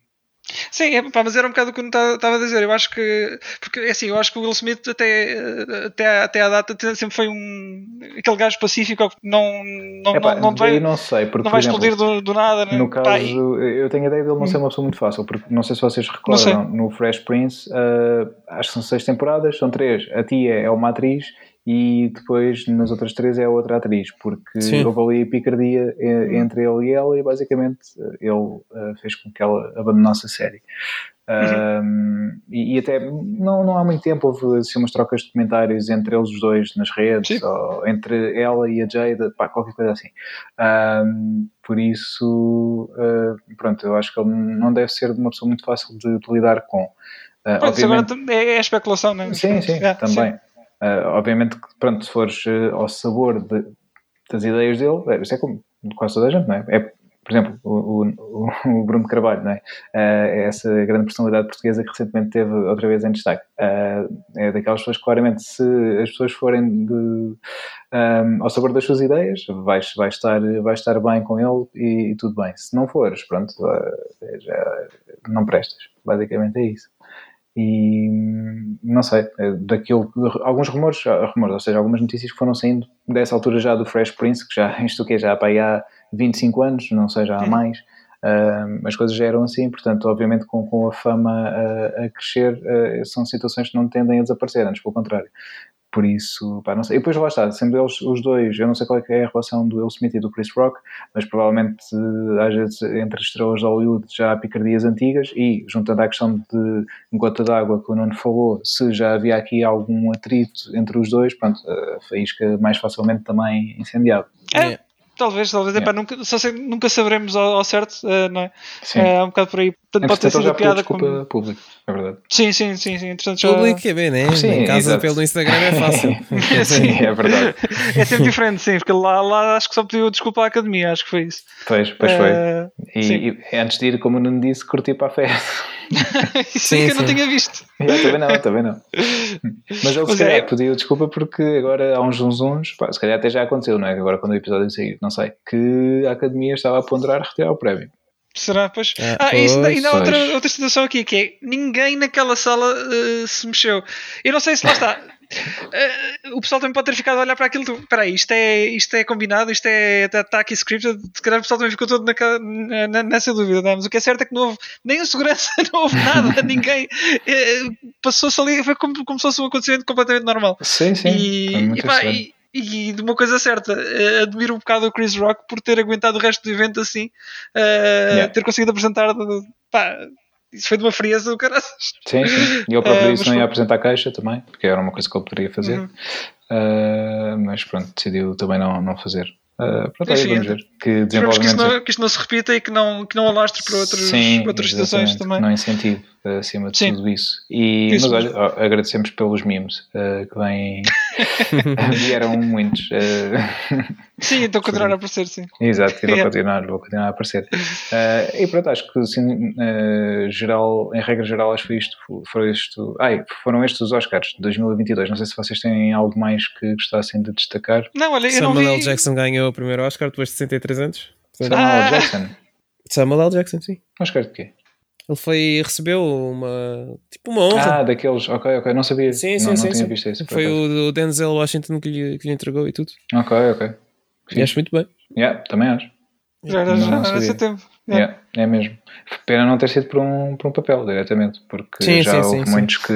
Sim, é, pá, mas era um bocado o que eu estava a dizer. Eu acho que. Porque é assim, eu acho que o Will Smith até, até, até à data sempre foi um. aquele gajo pacífico que não. Não, Epá, não, não vai, não sei, porque, não vai explodir do, do, nada. Né? No caso, pá, eu tenho a ideia dele não ser uma pessoa muito fácil, porque não sei se vocês recordam, no Fresh Prince, uh, acho que são seis temporadas, são três. A tia é uma atriz e depois nas outras três é a outra atriz, porque Sim. houve ali picardia hum. entre ele e ela e basicamente ele uh, fez com que ela abandonasse a série. Uhum. Um, e, e, até não, não há muito tempo houve assim, umas trocas de comentários entre eles os dois nas redes, ou entre ela e a Jada, pá, qualquer coisa assim. Um, por isso, uh, pronto, eu acho que ele não deve ser uma pessoa muito fácil de, de lidar com. Uh, pronto, obviamente... agora é, é especulação, não é? Sim, sim, é, também. Sim. Uh, obviamente que, pronto, se fores uh, ao sabor de, das ideias dele, é, isso é como quase toda a gente, não é? é por exemplo, o, o, o Bruno Carvalho, não é? Uh, é essa grande personalidade portuguesa que recentemente teve outra vez em destaque. é daquelas pessoas que, claramente, se as pessoas forem de, um, ao sabor das suas ideias, vais, vais, estar, vais estar bem com ele e, e tudo bem. Se não fores, pronto, já não prestas. Basicamente é isso e não sei, é daquilo, alguns rumores, rumores, ou seja, algumas notícias que foram saindo dessa altura já do Fresh Prince, que já, isto que já para há 25 anos, não sei, já há mais, uh, as coisas já eram assim, portanto, obviamente com, com a fama a, a crescer, uh, são situações que não tendem a desaparecer, antes pelo contrário. Por isso, pá, não sei. E depois lá está, sendo eles os dois, eu não sei qual é, é a relação do Will Smith e do Chris Rock, mas provavelmente às vezes entre estrelas de Hollywood já há picardias antigas e, juntando à questão de gota d'água que o Nuno falou, se já havia aqui algum atrito entre os dois, pronto, a faísca mais facilmente também incendiado. É, Talvez, talvez. Yeah. Epá, nunca, só sei, nunca saberemos ao, ao certo, uh, não é? Sim. É um bocado por aí. Portanto, pode ter sido piada como... público, é verdade. Sim, sim, sim. sim. Entretanto, já... Público é bem, né? Sim, em casa exato. pelo Instagram é fácil. sim, é verdade. é sempre diferente, sim, porque lá, lá acho que só pediu desculpa à academia, acho que foi isso. Pois, pois uh, foi. Eh, e, e, antes de ir, como não disse, curti para a festa. Isso sim, é que eu não tinha visto. Yeah, também não, também não. Mas ele se calhar é... pediu desculpa porque agora há uns uns uns, pá, se calhar até já aconteceu, não é? Agora quando o episódio sair, não sei, que a academia estava a ponderar retirar o prémio. Será? Pois. Ah, ah pois, isso ainda há outra, outra situação aqui que é ninguém naquela sala uh, se mexeu. Eu não sei se lá está. Uh, o pessoal também pode ter ficado a olhar para aquilo. Espera aí, isto é, isto é combinado, isto é tá aqui scripted. Se calhar o pessoal também ficou todo na, na, nessa dúvida. É? Mas o que é certo é que não houve nem a segurança, não houve nada, ninguém. Uh, Passou-se ali, foi como, como se fosse um acontecimento completamente normal. Sim, sim. E, e, pá, e, e de uma coisa certa, uh, admiro um bocado o Chris Rock por ter aguentado o resto do evento assim, uh, yeah. ter conseguido apresentar. Pá, isso foi de uma frieza do caralho. Sim, sim. E eu próprio uh, disse não ia apresentar a caixa também, porque era uma coisa que ele poderia fazer. Uhum. Uh, mas pronto, decidiu também não, não fazer. Uh, pronto, Enfim, vamos ver. Que desenvolvimento... que, isto não, que isto não se repita e que não, que não alastre para outros, Sim, outras situações também. Não incentivo acima de Sim. tudo isso. E, isso mas olha, agradecemos pelos memes uh, que vêm. vieram muitos. Uh, sim, então continuar a aparecer, sim. Exato, e vou, continuar, vou continuar a aparecer. Uh, e pronto, acho que assim, geral, em regra geral, acho que foi isto. Foram, isto ai, foram estes os Oscars de 2022. Não sei se vocês têm algo mais que gostassem de destacar. Não, olha, eu Samuel não vi... L. Jackson ganhou o primeiro Oscar depois de 63 anos. Samuel ah. L. Jackson. Samuel L. Jackson, sim. Oscar de quê? Ele foi, recebeu uma, tipo uma honra. Ah, daqueles, ok, ok, não sabia. Sim, sim, não, sim. Não sim. visto isso, foi o, o, Denzel Washington que lhe, que lhe entregou e tudo. Ok, ok. Sim. E acho muito bem. Yeah, também acho. Já era, já era tempo. Yeah. yeah. é mesmo. Pena não ter sido por um, por um papel diretamente, porque sim, já sim, houve sim, muitos que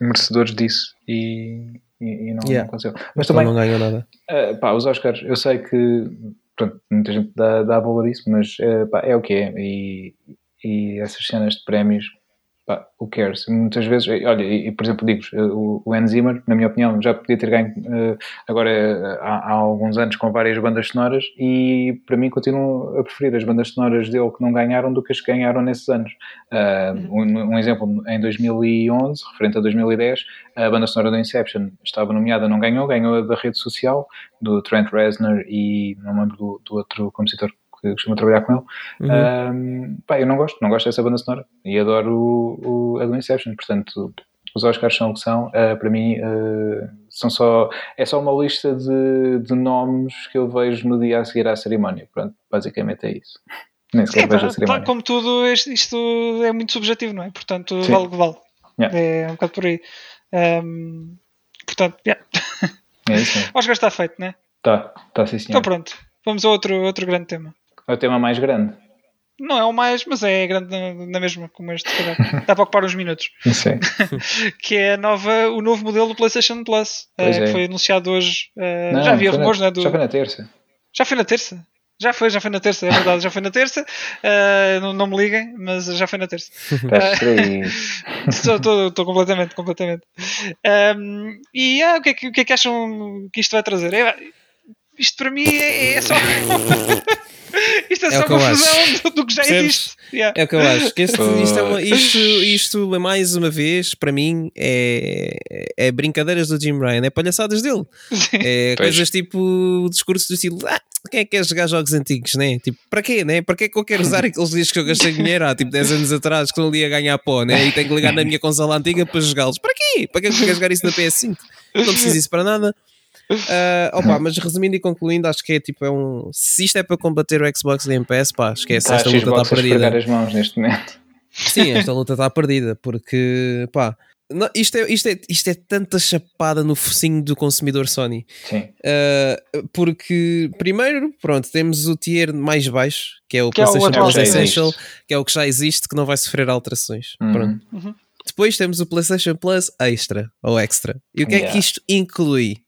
merecedores disso e, e, e não, yeah. não aconteceu. Mas também não ganhou nada. Uh, pá, os Oscars, eu sei que pronto, muita gente dá, dá valor a isso, mas uh, pá, é o que é. E, e essas cenas de prémios, pá, who cares? Muitas vezes, olha, e, por exemplo, digo o, o Hans Zimmer, na minha opinião, já podia ter ganho uh, agora uh, há, há, alguns anos com várias bandas sonoras e para mim continuo a preferir as bandas sonoras dele que não ganharam do que as que ganharam nesses anos. Uh, um, um, exemplo, em 2011, referente a 2010, a banda sonora do Inception estava nomeada, não ganhou, ganhou a da rede social, do Trent Reznor e não lembro do, do outro compositor que costuma trabalhar com ele. Uhum. Um, pá, eu não gosto, não gosto dessa banda sonora e adoro o, o, a do Inception, portanto os Oscars são o que são, uh, para mim uh, são só, é só uma lista de, de nomes que eu vejo no dia a seguir à cerimónia, pronto, basicamente é isso. Nem sequer é, vejo a cerimónia. Como tudo, isto é muito subjetivo, não é? Portanto, Sim. vale o que vale. Yeah. É um bocado por aí. Um, portanto, yeah. é isso. Oscar está feito, não é? Está, está sim senhor. Então pronto, vamos a outro, outro grande tema. É o tema mais grande. Não é o mais, mas é grande na, na mesma, como este, Dá para ocupar uns minutos. Sim. que é nova, o novo modelo do PlayStation Plus, uh, é. que foi anunciado hoje. Uh, não, já havia rumores, na, né? Do... Já foi na terça. Já foi na terça? Já foi, já foi na terça, é verdade, já foi na terça. Uh, não, não, me liguem, mas já foi na terça. Estou completamente, completamente. Um, e ah, o, que é que, o que é que acham que isto vai trazer? É, isto para mim é, é só. Isto é, é só confusão do, do, que já Percebes? existe. Yeah. É o que eu acho. Que este, isto, é uma, isto, isto, mais uma vez, para mim, é, é brincadeiras do Jim Ryan, é palhaçadas dele. É pois. coisas tipo o discurso do estilo: ah, quem é que quer jogar jogos antigos, né? Tipo, para quê, né? Para que é que eu quero usar aqueles discos que eu gastei dinheiro há tipo 10 anos atrás que não ali a ganhar pó, né? E tenho que ligar na minha consola antiga para jogá-los. Para quê? Para que é que eu quero jogar isso na PS5? Não preciso disso para nada. Uh, opa, mas resumindo e concluindo, acho que é tipo, é um. Se isto é para combater o Xbox Game Pass, pá, esquece, tá, esta luta está perdida. as mãos neste momento. Sim, esta luta está perdida, porque pá, não, isto, é, isto, é, isto é tanta chapada no focinho do consumidor Sony. Sim. Uh, porque, primeiro, pronto, temos o tier mais baixo, que é o que PlayStation é o Plus Essential, que é o que já existe, que não vai sofrer alterações. Uhum. Pronto. Uhum. Depois temos o PlayStation Plus Extra ou Extra. E o que é que Yeah. isto inclui?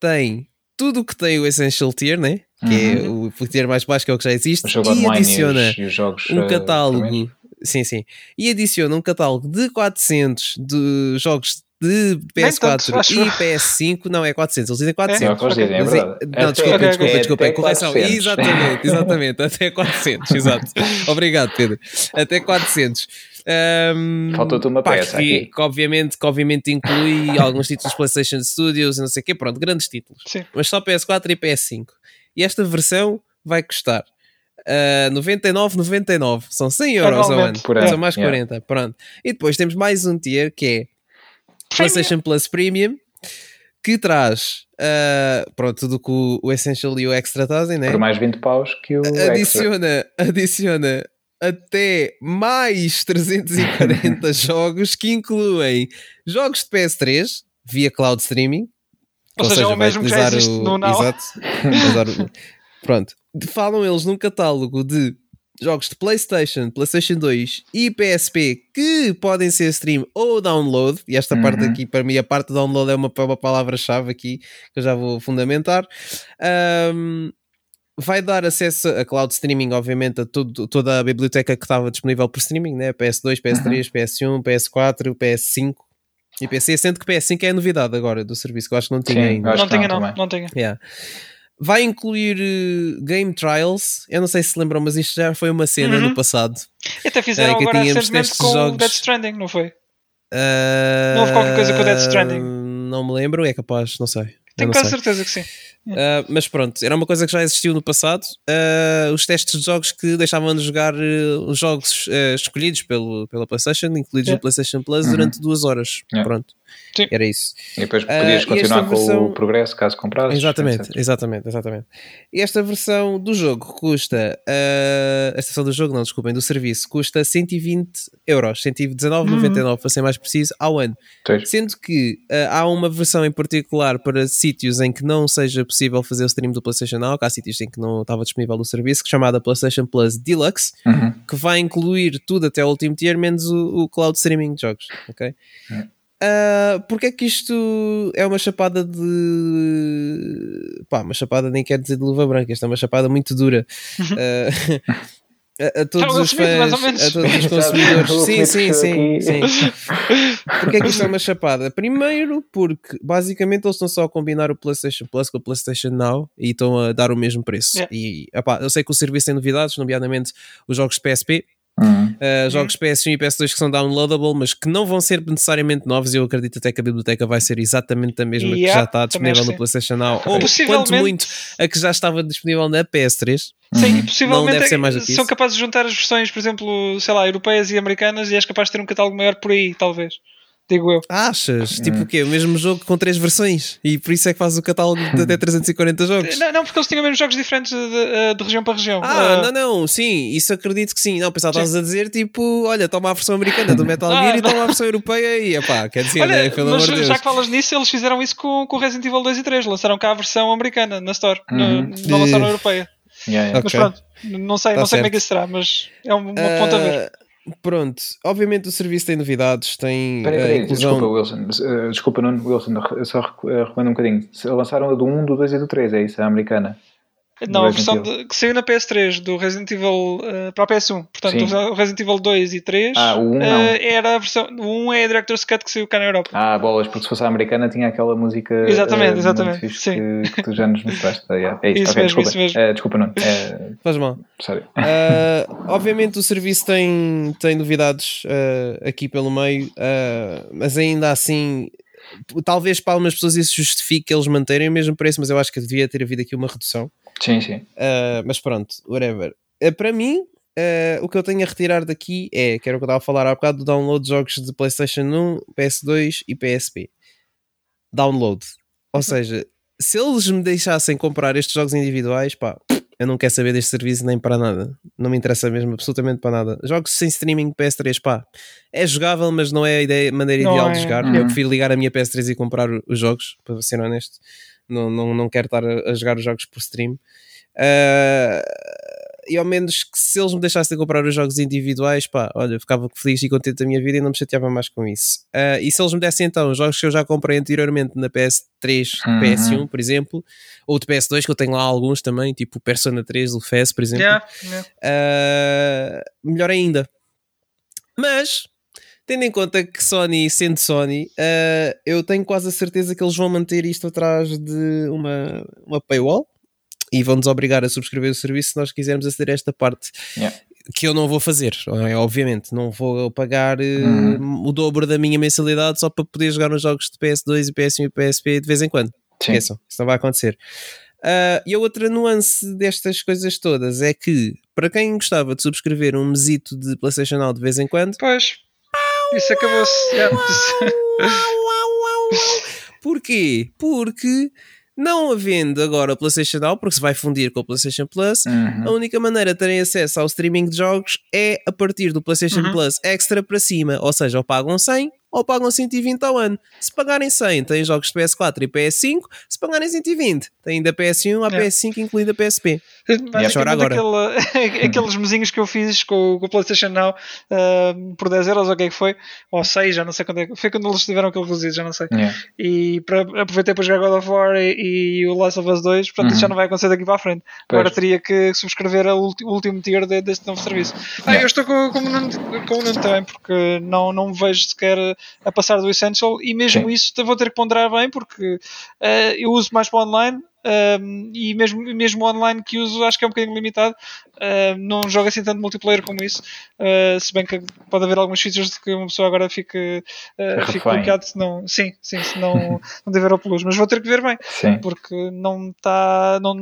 Tem tudo o que tem o Essential Tier, né? Que é o tier mais baixo, que é o que já existe, e adiciona e os, os jogos. um eh, catálogo. primeiros. Sim, sim. E adiciona um catálogo de 400 de jogos de Nem PS4 tanto, e eu. PS5. Não, é 400, eles dizem 400. É o que eles dizem, é Mas verdade. Não, Até- desculpa, Ok, desculpa, desculpa, até correção. 400. Exatamente, exatamente, até 400, exato. Obrigado, Pedro. Até 400. Ahm, Faltou-te uma pá, peça que, aqui. que obviamente, que obviamente inclui alguns títulos PlayStation Studios e não sei o quê, pronto, grandes títulos. Sim. Mas só PS4 e PS5. E esta versão vai custar uh, 99,99. São 100 euros ao ano. Por ano, São mais yeah. 40. Pronto. E depois temos mais um tier que é PlayStation Plus Premium que traz uh, pronto, tudo que o, o Essential e o Extra trazem, né? Por mais 20 paus que o extra. adiciona, adiciona até mais 340 jogos que incluem jogos de PS3 via cloud streaming. Ou seja, é o mesmo que já existe no Now. Exato. Usar o- Pronto. Falam eles num catálogo de jogos de PlayStation, PlayStation 2 e PSP que podem ser stream ou download. E esta parte Uhum. aqui, para mim, a parte download é uma, uma palavra-chave aqui que eu já vou fundamentar. Ahm, vai dar acesso a cloud streaming, obviamente, a tudo- toda a biblioteca que estava disponível por streaming, né? PS2, PS3, PS1, PS4, PS5 e PC, sendo que PS5 é a novidade agora do serviço, que eu acho que não tinha Sim, ainda. Não tinha, não, não, tinha. Yeah. Vai incluir eh, game trials. Eu não sei se lembram, mas isto já foi uma cena Uhum. no passado. E até fizeram É, que agora recentemente com de o jogos. Dead Stranding, não foi? Ah, Não houve qualquer coisa com o Death Stranding? Não me lembro, é capaz, não sei. Tenho quase certeza que sim. Ah, mas pronto, era uma coisa que já existiu no passado. Ah, os testes de jogos que deixavam de jogar os jogos escolhidos pelo, pela PlayStation, incluídos Yeah. no PlayStation Plus, Uhum. durante duas horas. Yeah. Pronto, Sim. era isso. E depois podias e continuar esta com versão- o progresso caso comprasses. Exatamente, etc. exatamente, exatamente. E esta versão do jogo custa, ah, esta versão do jogo, não, desculpem, do serviço, custa 120 euros, 119,99 para ser mais preciso, ao ano. Pois. Sendo que ah, há uma versão em particular para sítios em que não seja possível fazer o stream do PlayStation Now, que há sítios em que não estava disponível o serviço, que chamada PlayStation Plus Deluxe, Uhum. que vai incluir tudo até o último tier, menos o, o cloud streaming de jogos, ok? É. Ah, porque é que isto é uma chapada de pá, uma chapada nem quer dizer de luva branca, isto é uma chapada muito dura Ah, a, a todos os fãs, a todos os consumidores. Sim, sim, sim, sim. Porque é que isto é uma chapada? Primeiro, porque basicamente eles estão só a combinar o PlayStation Plus com o PlayStation Now e estão a dar o mesmo preço. Yeah. E eu sei que o serviço tem novidades, nomeadamente os jogos de PSP, Uhum. uh, jogos PS1 e PS2 que são downloadable, mas que não vão ser necessariamente novos. Eu acredito até que a biblioteca vai ser exatamente a mesma que Yeah, já está disponível no que PlayStation Now, ou quanto Possivelmente- muito a que já estava disponível na PS3. Sim, Uhum. possivelmente deve ser é- mais do que são capazes de juntar as versões, por exemplo, sei lá, europeias e americanas e és capaz de ter um catálogo maior por aí, talvez. Digo eu. Achas? Tipo Hum. o quê? O mesmo jogo com três versões e por isso é que faz o catálogo de até 340 jogos. Não, não, porque eles tinham mesmo jogos diferentes de, de- de região para região. Ah, Ah, não, não, sim, isso acredito que sim. Não, pensava que estavas a dizer tipo, olha, toma a versão americana do Metal Ah, Gear e não. toma a versão europeia e epá, quer dizer, Olha, né, pelo mas amor de Deus. já que falas nisso, eles fizeram isso com, com Resident Evil 2 e 3. Lançaram cá a versão americana na Store. No- Uhum. Não lançaram a Eh, europeia. Yeah, yeah. Mas Ok. pronto, não sei, Tá não sei como é que isso será, mas é um, uma ponta a ver. Pronto, obviamente o serviço tem novidades, tem Peraí, a peraí, inclusão. desculpa, Wilson. eh, Desculpa, Nuno, Wilson. Só eh, recomendo um bocadinho. Lançaram a do 1, do 2 e do 3, é isso? A americana. Não, a versão de- que saiu na PS3 do Resident Evil eh, para a PS1. Portanto, Sim. o Resident Evil 2 e 3 Ah, o 1 eh, não. era a versão. O 1 é a Director's Cut que saiu cá na Europa. Ah, bolas, porque se fosse a americana tinha aquela música. Exatamente, eh, exatamente, muito fixe sim. Que, que tu já nos mostraste. Ah, yeah. É isso, Isso ok, mesmo, desculpa. isso mesmo. Eh, desculpa, Nuno. Eh, Faz mal. sério. Obviamente o serviço tem, tem novidades aqui pelo meio, mas ainda assim, talvez para algumas pessoas isso justifique eles manterem o mesmo preço, mas eu acho que devia ter havido aqui uma redução. Sim, sim. Uh, mas pronto, whatever. Uh, para mim, uh, o que eu tenho a retirar daqui é, que era o que eu estava a falar há bocado, do download de jogos de PlayStation 1, PS2 e PSP. Download. Ou seja, se eles me deixassem comprar estes jogos individuais, pá, eu não quero saber deste serviço nem para nada. Não me interessa mesmo absolutamente para nada. Jogos sem streaming PS3, pá, é jogável, mas não é a ideia, maneira Não ideal é. de jogar. Uhum. Eu prefiro ligar a minha PS3 e comprar os jogos, para ser honesto. Não, não, não quero estar a, a jogar os jogos por stream. Uh, e ao menos que se eles me deixassem comprar os jogos individuais, pá, olha, ficava feliz e contente da minha vida e não me chateava mais com isso. Uh, e se eles me dessem então os jogos que eu já comprei anteriormente na PS3, uhum. PS1, por exemplo, ou de PS2, que eu tenho lá alguns também, tipo Persona 3, o FES, por exemplo, yeah, yeah. Uh, melhor ainda. Mas tendo em conta que Sony, sendo Sony, uh, eu tenho quase a certeza que eles vão manter isto atrás de uma, uma paywall e vão-nos obrigar a subscrever o serviço se nós quisermos aceder a esta parte. Yeah. Que eu não vou fazer, é? obviamente. Não vou pagar uhum. uh, o dobro da minha mensalidade só para poder jogar nos jogos de PS2 e PS1 e PSP de vez em quando. Sim. Esqueçam, isso não vai acontecer. Uh, e a outra nuance destas coisas todas é que, para quem gostava de subscrever um mesito de PlayStation Now de vez em quando, pois isso acabou-se. Yeah. Porquê? Porque não havendo agora o PlayStation Now, porque se vai fundir com o PlayStation Plus, uhum. a única maneira de terem acesso ao streaming de jogos é a partir do PlayStation uhum. Plus Extra para cima. Ou seja, ou pagam 100 ou pagam 120 ao ano. Se pagarem 100, têm jogos de PS4 e PS5. Se pagarem 120, têm da PS1 à é. PS5, incluindo a PSP. Basicamente agora. Aquele, aqueles mesinhos que eu fiz com, com o PlayStation Now uh, por 10 euros, ou o que é que foi? Ou 6, já não sei quando é que foi. quando eles tiveram aquele reduzido, já não sei. Yeah. E para, aproveitei para jogar God of War e, e o Last of Us 2, portanto uhum. isso já não vai acontecer daqui para a frente. Pois. Agora teria que subscrever o último tier de, deste novo serviço. Ah, eu estou com, com, com o Nuno também, porque não, não me vejo sequer a passar do Essential e mesmo Sim. isso vou ter que ponderar bem porque uh, eu uso mais para online um, e mesmo, mesmo online que uso acho que é um bocadinho limitado. Uh, não jogo assim tanto multiplayer como isso. Uh, se bem que pode haver algumas features de que uma pessoa agora fique, uh, fique bloqueado se não, sim, sim, se não, não tiver o plus. Mas vou ter que ver bem, sim. porque não está. Não,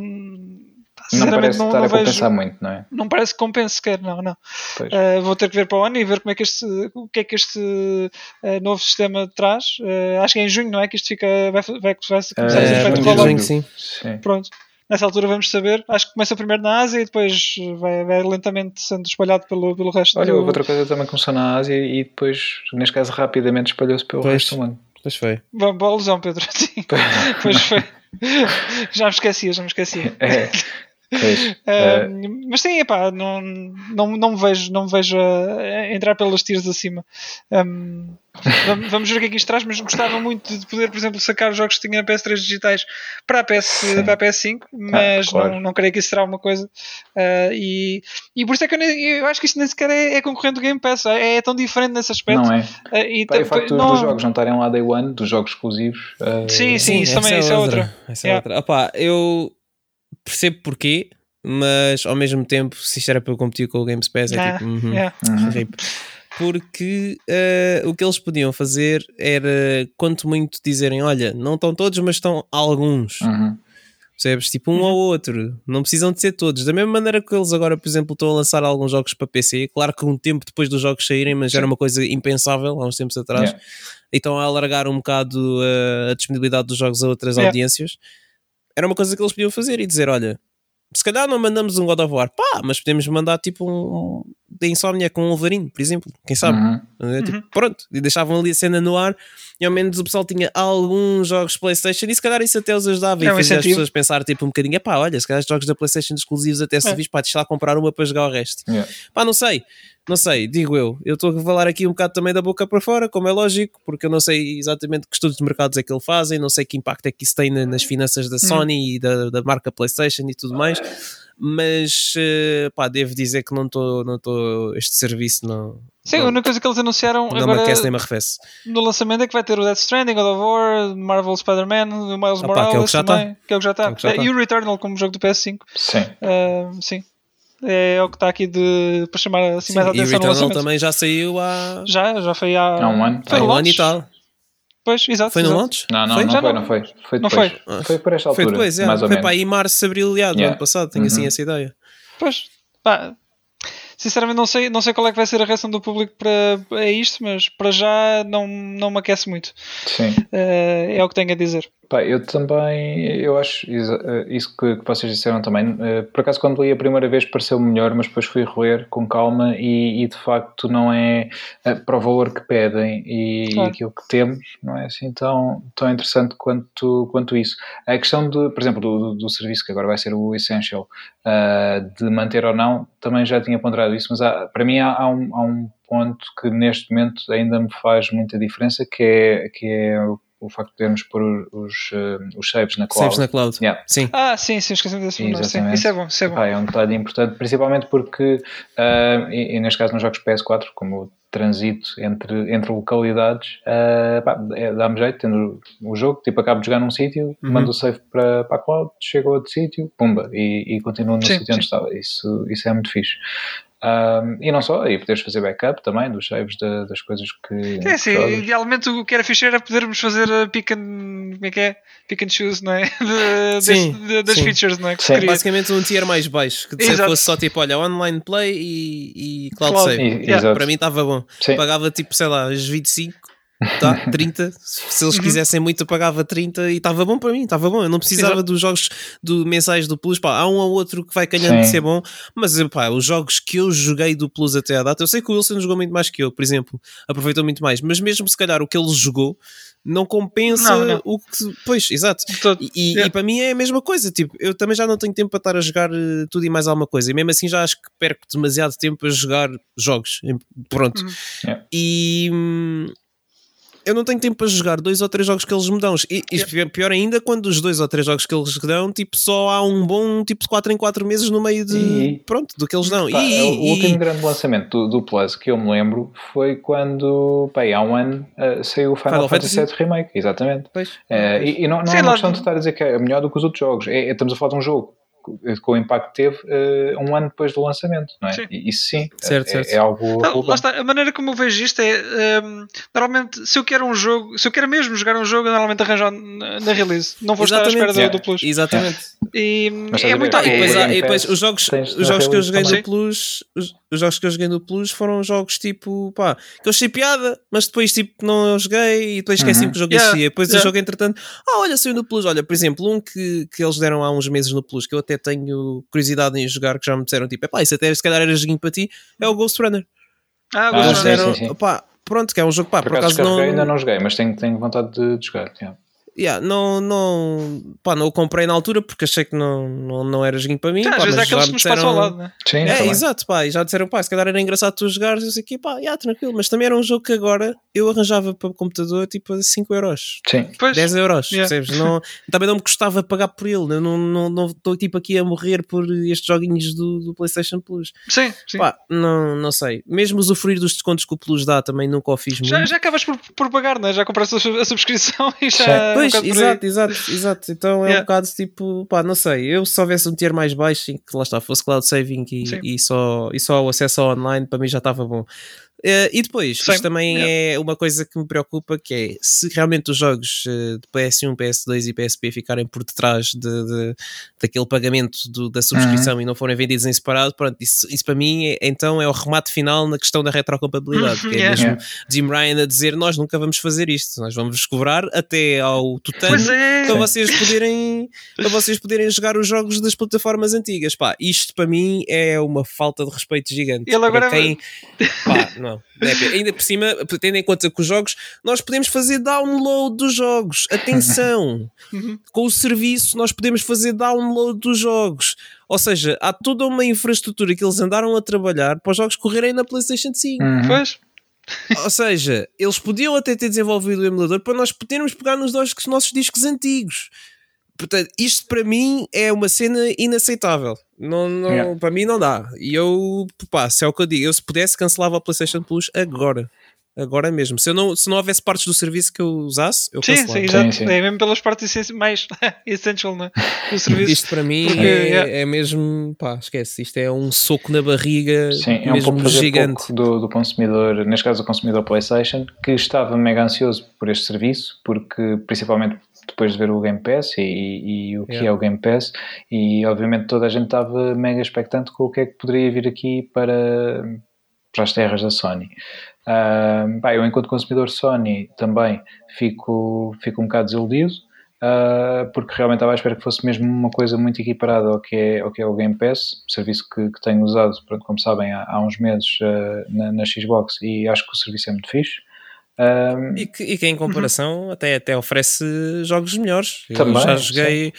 não parece não, estar não a vejo, compensar muito, não é? Não parece que compense sequer, não, não. Uh, vou ter que ver para o ano e ver como é que este, o que é que este uh, novo sistema traz. Uh, acho que é em junho, não é? Que isto fica, vai, vai, vai começar a ser feito rollout. Sim. sim. Pronto. Nessa altura vamos saber. Acho que começa primeiro na Ásia e depois vai, vai lentamente sendo espalhado pelo, pelo resto Olha, do... outra coisa também começou na Ásia e depois, neste caso, rapidamente espalhou-se pelo pois, resto do mundo. Pois foi. Boa alusão, Pedro. Sim. pois foi. já me esquecia, já me esquecia. É. Uh, mas sim, epá, não, não, não me vejo, não me vejo a, entrar pelas tiras acima. Um, vamos ver o que é que isto traz, mas gostava muito de poder, por exemplo, sacar os jogos que tinha na PS3 digitais para a, PS, para a PS5, mas ah, claro. não, não creio que isso será uma coisa. Uh, e, e por isso é que eu, nem, eu acho que isto nem sequer é, é, concorrente do Game Pass, é, é tão diferente nesse aspecto. Não é? Uh, e, Pá, o facto não... dos jogos não estarem lá day one, dos jogos exclusivos. sim, sim, sim, isso também é isso é outra. Essa é yeah. outra. Opa, eu percebo porquê, mas ao mesmo tempo, se isto era para eu competir com o Games Pass, é tipo. Uhum, yeah. uhum. Porque uh, o que eles podiam fazer era, quanto muito, dizerem: olha, não estão todos, mas estão alguns. Uhum. Percebes? Tipo um uhum. ou outro. Não precisam de ser todos. Da mesma maneira que eles agora, por exemplo, estão a lançar alguns jogos para PC. Claro que um tempo depois dos jogos saírem, mas Sim. era uma coisa impensável há uns tempos atrás. Yeah. E estão a alargar um bocado uh, a disponibilidade dos jogos a outras yeah. audiências era uma coisa que eles podiam fazer e dizer: olha, se calhar não mandamos um God of War, pá, mas podemos mandar tipo um de Insomnia com um Wolverine, por exemplo, quem sabe? Uhum. Tipo, uhum. Pronto, e deixavam ali a cena no ar e ao menos o pessoal tinha alguns jogos PlayStation e se calhar isso até os ajudava é e fazia as pessoas pensar tipo um bocadinho: pá, olha, se calhar os jogos da PlayStation exclusivos até se é. vis, pá, deixa lá comprar uma para jogar o resto. Yeah. Pá, não sei não sei, digo eu. Eu estou a falar aqui um bocado também da boca para fora, como é lógico, porque eu não sei exatamente que estudos de mercados é que ele fazem, não sei que impacto é que isso tem nas finanças da hum. Sony hum. e da, da marca PlayStation e tudo mais, mas eh, pá, devo dizer que não estou, não estou, este serviço não. Sim, não, a única coisa que eles anunciaram não agora me aquece nem me arrefece. no lançamento é que vai ter o Death Stranding, God of War, Marvel Spider-Man, o Miles Opa, Morales que é o que já também, tá. que é o que já está, é, e o Returnal como jogo do PS5. Sim. Uh, sim é o que está aqui de, para chamar assim Sim, mais a atenção. E o Returnal também já saiu há. Já, já foi há. Há um ano. Foi há um ano e tal. Pois, exato. Foi exato. no launch? Não, não, foi? não, foi, não foi. Foi não depois. foi. Foi por esta altura. Foi depois, é. mais Foi ou para aí março, abril, aliado, yeah. ano passado. Tenho assim uhum. assim essa ideia. Pois, pá, sinceramente não sei, não sei qual é que vai ser a reação do público para, para isto, mas para já não, não me aquece muito. Sim. Uh, é o que tenho a dizer. Pá, eu também, eu acho eh, isso que, que vocês disseram também. Eh, por acaso, quando li a primeira vez, pareceu melhor, mas depois fui roer com calma e, e de facto não é eh, para o valor que pedem e, claro. e, aquilo que temos, não é assim tão, tão interessante quanto, quanto isso. A questão, de, por exemplo, do, do serviço, que agora vai ser o Essential, uh, de manter ou não, também já tinha ponderado isso, mas há, para mim há, há, um, há um ponto que neste momento ainda me faz muita diferença, que é, que é o facto de podermos pôr os, uh, os saves na cloud. Saves na cloud, yeah. sim. Ah, sim, sim, esqueci desse menor, sim. Isso é bom, isso é bom. é um detalhe importante, principalmente porque, uh, e, e, neste caso nos jogos PS4, como o transito entre, entre localidades, uh, é, dá-me jeito, tendo o jogo, tipo, acabo de jogar num sítio, uhum. mando o save para, para a cloud, chego a outro sítio, pumba, e, e continuo no sítio onde estava. Isso, isso é muito fixe. Um, e não só, e poderes fazer backup também dos saves de, das coisas que. É, sim, idealmente o que era fixe era podermos fazer a pick and. Como é que é? Pick and choose, não é? De, sim, de, das sim. features, não é? Que Basicamente um tier mais baixo, que se fosse só tipo, olha, online play e, e cloud, cloud. save. E, yeah. Para mim estava bom. Sim. Pagava tipo, sei lá, os 25 Tá, 30. Se eles uhum. quisessem muito, eu pagava 30 e estava bom para mim, estava bom. Eu não precisava Exato. dos jogos do mensais do Plus. Pá, há um ou outro que vai calhando de ser bom, mas pá, os jogos que eu joguei do Plus até à data, eu sei que o Wilson jogou muito mais que eu, por exemplo, aproveitou muito mais, mas mesmo se calhar o que ele jogou não compensa não, não. o que. Pois, exato. E, yeah. e, para mim é a mesma coisa. Tipo, eu também já não tenho tempo para estar a jogar eh, tudo e mais alguma coisa. E mesmo assim já acho que perco demasiado tempo a jogar jogos. Pronto. Yeah. E hum, eu não tenho tempo para jogar dois ou três jogos que eles me dão. E, e pior ainda, quando os dois ou três jogos que eles dão, tipo, só há um bom tipo 4 em 4 meses no meio de. E, pronto, do que eles dão. Pá, e, o e, último grande lançamento do, do, Plus que eu me lembro foi quando, pá, há um ano uh, saiu o Final, Final Fantasy VII Remake, exatamente. Pois. Uh, e, não, não é uma questão de estar a dizer que é melhor do que os outros jogos. É, é, estamos a falar de um jogo com o impacto que teve uh, um ano depois do lançamento, não é? Sim. Isso sim, certo, é, certo. é, algo. Lá está, a maneira como eu vejo isto é um, ehm, normalmente se eu quero um jogo, se eu quero mesmo jogar um jogo, eu normalmente arranjo na, na release, não vou Exatamente. estar à espera do, do Plus. Exatamente. E, é muito. E depois, e depois os jogos, os jogos que eu joguei no Plus, os, os, jogos que eu joguei no Plus foram jogos tipo, pá, que eu achei piada, mas depois tipo não eu joguei e depois esqueci uhum. que o jogo yeah. existia. Depois yeah. o jogo entretanto, ah, olha, saiu no Plus. Olha, por exemplo, um que, que eles deram há uns meses no Plus que eu até tenho curiosidade em jogar, que já me disseram tipo, pá, isso até se calhar era joguinho para ti, é o Ghost Runner. Ah, Ghost Runner. Sim, sim, sim. pronto, que é um jogo, pá, por, por acaso, não... ainda não joguei, mas tenho, tenho vontade de, de jogar. Yeah yeah, não, não, pá, não o comprei na altura porque achei que não, não, não era joguinho para mim. Tá, pá, às vezes é aqueles que nos passam ao lado, né? Sim, é, também. exato, pá, e já disseram, pá, se calhar era engraçado tu jogares, eu sei que, pá, yeah, tranquilo, mas também era um jogo que agora eu arranjava para o computador tipo a 5 euros, Sim. 10 euros, yeah. percebes? Não, também não me custava pagar por ele, eu não estou não, não, tipo aqui a morrer por estes joguinhos do, do PlayStation Plus. Sim, sim. Pá, não, não sei, mesmo usufruir dos descontos que o Plus dá também nunca o fiz muito. Já, já acabas por, por pagar, né? já compraste a subscrição e já. Pois, exato, exato exato, exato. Então é yeah. um bocado tipo, pá, não sei. Eu se houvesse um tier mais baixo que lá está, fosse cloud saving e, e, só, e só o acesso ao online, para mim já estava bom. Uh, e depois, Sim. isto também yeah. é uma coisa que me preocupa, que é se realmente os jogos uh, de PS1, PS2 e PSP ficarem por detrás de, de daquele pagamento do, da subscrição uhum. e não forem vendidos em separado, pronto, isso, isso para mim é, então é o remate final na questão da retrocompatibilidade, uhum, que é yeah. mesmo yeah. Jim Ryan a dizer nós nunca vamos fazer isto, nós vamos cobrar até ao tutano é. para vocês poderem para vocês poderem jogar os jogos das plataformas antigas. Pá, isto para mim é uma falta de respeito gigante. Ele agora para quem, pá, não não. É, ainda por cima, tendo em conta que os jogos, nós podemos fazer download dos jogos. Atenção! Uhum. Com o serviço, nós podemos fazer download dos jogos. Ou seja, há toda uma infraestrutura que eles andaram a trabalhar para os jogos correrem na PlayStation 5. Uhum. Pois. Ou seja, eles podiam até ter desenvolvido o emulador para nós podermos pegar nos nossos discos antigos. Portanto, isto para mim é uma cena inaceitável. Não, não, yeah. Para mim não dá. E eu, pá, se é o que eu digo, eu se pudesse cancelava a PlayStation Plus agora. Agora mesmo. Se, eu não, se não houvesse partes do serviço que eu usasse, eu sim, sim, sim, sim, É mesmo pelas partes mais essential né? do serviço. Isto para mim Porque, é, yeah. é, mesmo, pá, esquece. Isto é um soco na barriga sim, é um pouco gigante. do, do consumidor, neste caso o consumidor PlayStation, que estava mega ansioso por este serviço, porque principalmente depois de ver o Game Pass e, e, e o que yeah. é o Game Pass e obviamente toda a gente estava mega expectante com o que é que poderia vir aqui para, para as terras da Sony. Uh, eu enquanto consumidor Sony também fico, fico um bocado desiludido uh, porque realmente estava à espera que fosse mesmo uma coisa muito equiparada ao que é, ao, que é o Game Pass, serviço que, que tenho usado, pronto, como sabem, há, há uns meses uh, na, na, Xbox e acho que o serviço é muito fixe. Um, e, que, e que em comparação uhum. até, até oferece jogos melhores. Também, Eu já joguei. Sim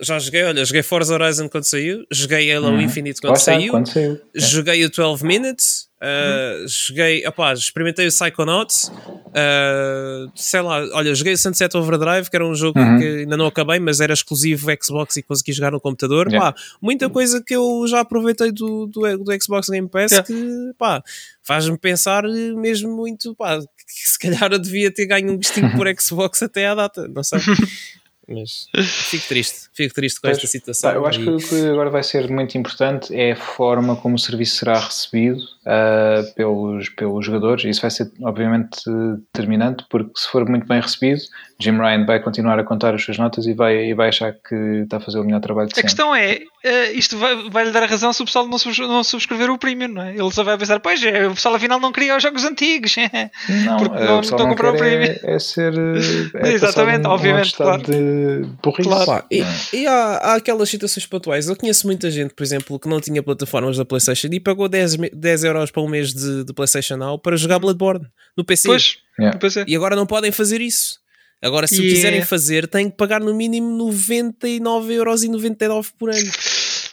já joguei, olha, joguei Forza Horizon quando saiu, joguei Halo uhum. Infinite quando saiu, quando saiu, joguei o 12 Minutes, uh, uhum. joguei, opá, experimentei o Psychonauts, uh, sei lá, olha, joguei o Sunset Overdrive, que era um jogo uhum. que ainda não acabei, mas era exclusivo Xbox e consegui jogar no computador, yeah. pá, muita coisa que eu já aproveitei do, do, do Xbox Game Pass yeah. que, pá, faz-me pensar mesmo muito, pá, que se calhar eu devia ter ganho um gostinho por Xbox até à data, não sei. Mas fico triste, fico triste com pois, esta situação. Pá, eu acho e... que o que agora vai ser muito importante é a forma como o serviço será recebido uh, pelos, pelos jogadores. Isso vai ser, obviamente, determinante, porque se for muito bem recebido, Jim Ryan vai continuar a contar as suas notas e vai, e vai achar que está a fazer o melhor trabalho de sempre. A questão é, uh, isto vai, vai lhe dar a razão se o pessoal não, não subscrever o Premium, não é? Ele só vai pensar, pois, é, o pessoal afinal não queria os jogos antigos, não, porque não, estão a comprar o Premium. É, é ser. É Exatamente, obviamente, claro. De claro. Pá, e, e há, há, aquelas situações pontuais. Eu conheço muita gente, por exemplo, que não tinha plataformas da PlayStation e pagou 10, 10 euros para um mês de, de PlayStation Now para jogar Bloodborne no PC. Pois, yeah. no PC. E agora não podem fazer isso. Agora, se yeah. o quiserem fazer, têm que pagar no mínimo 99,99€ por ano.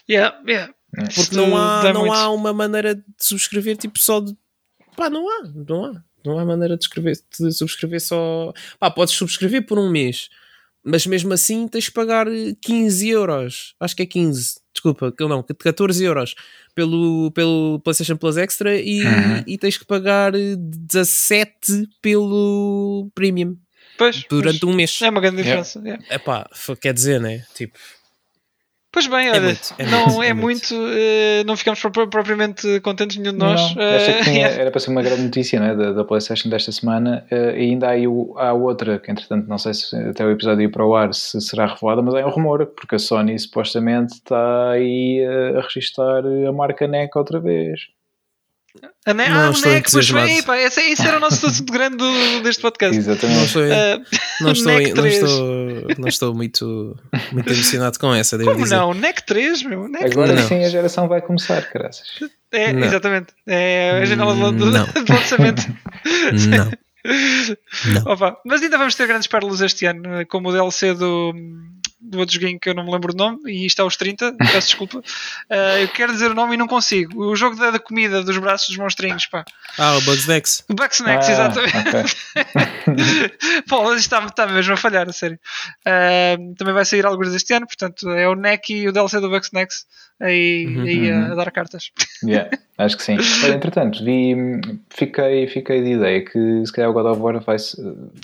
Yeah, yeah. Porque não há, não há uma maneira de subscrever, tipo, só de. Pá, não há, não há. Não há maneira de, escrever, de subscrever só. Pá, podes subscrever por um mês, mas mesmo assim tens de pagar 15 euros. Acho que é 15, desculpa, não, 14 euros pelo, pelo PlayStation Plus Extra e, uhum. e tens que pagar 17 pelo Premium. Pois, durante pois. um mês. É uma grande diferença. Yeah. É pá, quer dizer, né? Tipo. Pois bem, é olha, é muito, é não muito, é, é muito, muito uh, não ficamos propriamente contentes nenhum de nós. Não, uh, que tinha, era para ser uma grande notícia né, da, da PlayStation desta semana uh, e ainda há, aí o, há outra que entretanto não sei se até o episódio ir para o ar se será revelada, mas é um rumor porque a Sony supostamente está aí a registrar a marca NEC outra vez. A ne não ah, o NEC, pois bem, pá, esse, esse era o nosso assunto grande do, deste podcast. Exatamente. Não, estou, uh, não, estou, não, estou, não estou muito, muito emocionado com essa, devo Como dizer. não? NEC 3, meu. NEC Agora não. sim a geração vai começar, graças. É, exatamente. É a janela do, do, do lançamento. Não. Não. Opa, mas ainda vamos ter grandes pérolas este ano, como o DLC do do outro joguinho que eu não me lembro o nome, e isto é aos 30, peço desculpa. Uh, eu quero dizer o nome e não consigo. O jogo da, da comida, dos braços dos monstrinhos, pá. Ah, o Bugs Next. O Bugs Next, ah, exatamente. Okay. Pô, isto está, está mesmo a falhar, a sério. Uh, também vai sair alguns deste ano, portanto, é o NEC e o DLC do Bugs Next aí, uhum, aí a, uhum. a, dar cartas. Yeah, acho que sim. Mas, entretanto, vi, fiquei, fiquei de ideia que se calhar o God of War vai,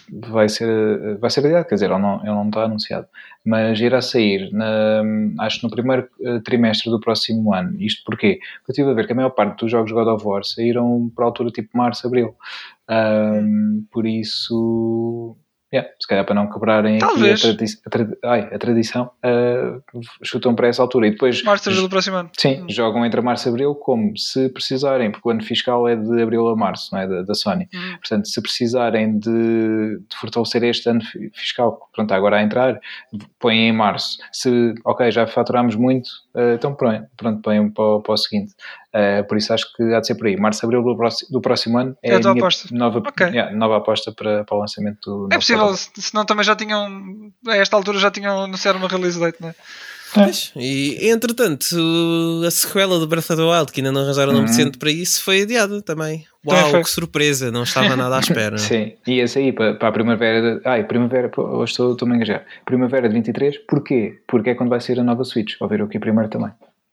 vai ser vai ser adiado, quer dizer, ele não, ele não está anunciado, mas irá sair na, acho no primeiro eh, trimestre do próximo ano. Isto porquê? Porque eu estive a ver que a maior parte dos jogos God of War saíram para a altura tipo março, abril. Um, por isso Yeah, se calhar para não quebrarem a, tradi a, tradi ai, a, tradição, uh, chutam para essa altura e depois. Março do próximo ano. Sim, hum. jogam entre março e abril, como se precisarem, porque o ano fiscal é de abril a março, não é? Da, da Sony. Hum. Portanto, se precisarem de, de, fortalecer este ano fiscal, pronto, agora a entrar, põem em março. Se, ok, já faturamos muito, uh, então pronto, pronto põem para, para o seguinte. Uh, por isso acho que há de ser por aí. Março, abril do próximo, do próximo ano é, é a, a aposta. Nova, okay. yeah, nova aposta para, para o lançamento do. É possível, senão também já tinham, a esta altura já tinham anunciado uma release date, não é? Pois, e entretanto, a sequela do Breath of the Wild, que ainda não arranjaram nome uhum. decente para isso, foi adiada também. Uau, que surpresa, não estava nada à espera. Sim, e esse aí para, para a primavera. De, ai, primavera, hoje estou, estou a me engajar. Primavera de 23, porquê? Porque é quando vai sair a nova Switch. Vou ver aqui primeiro também.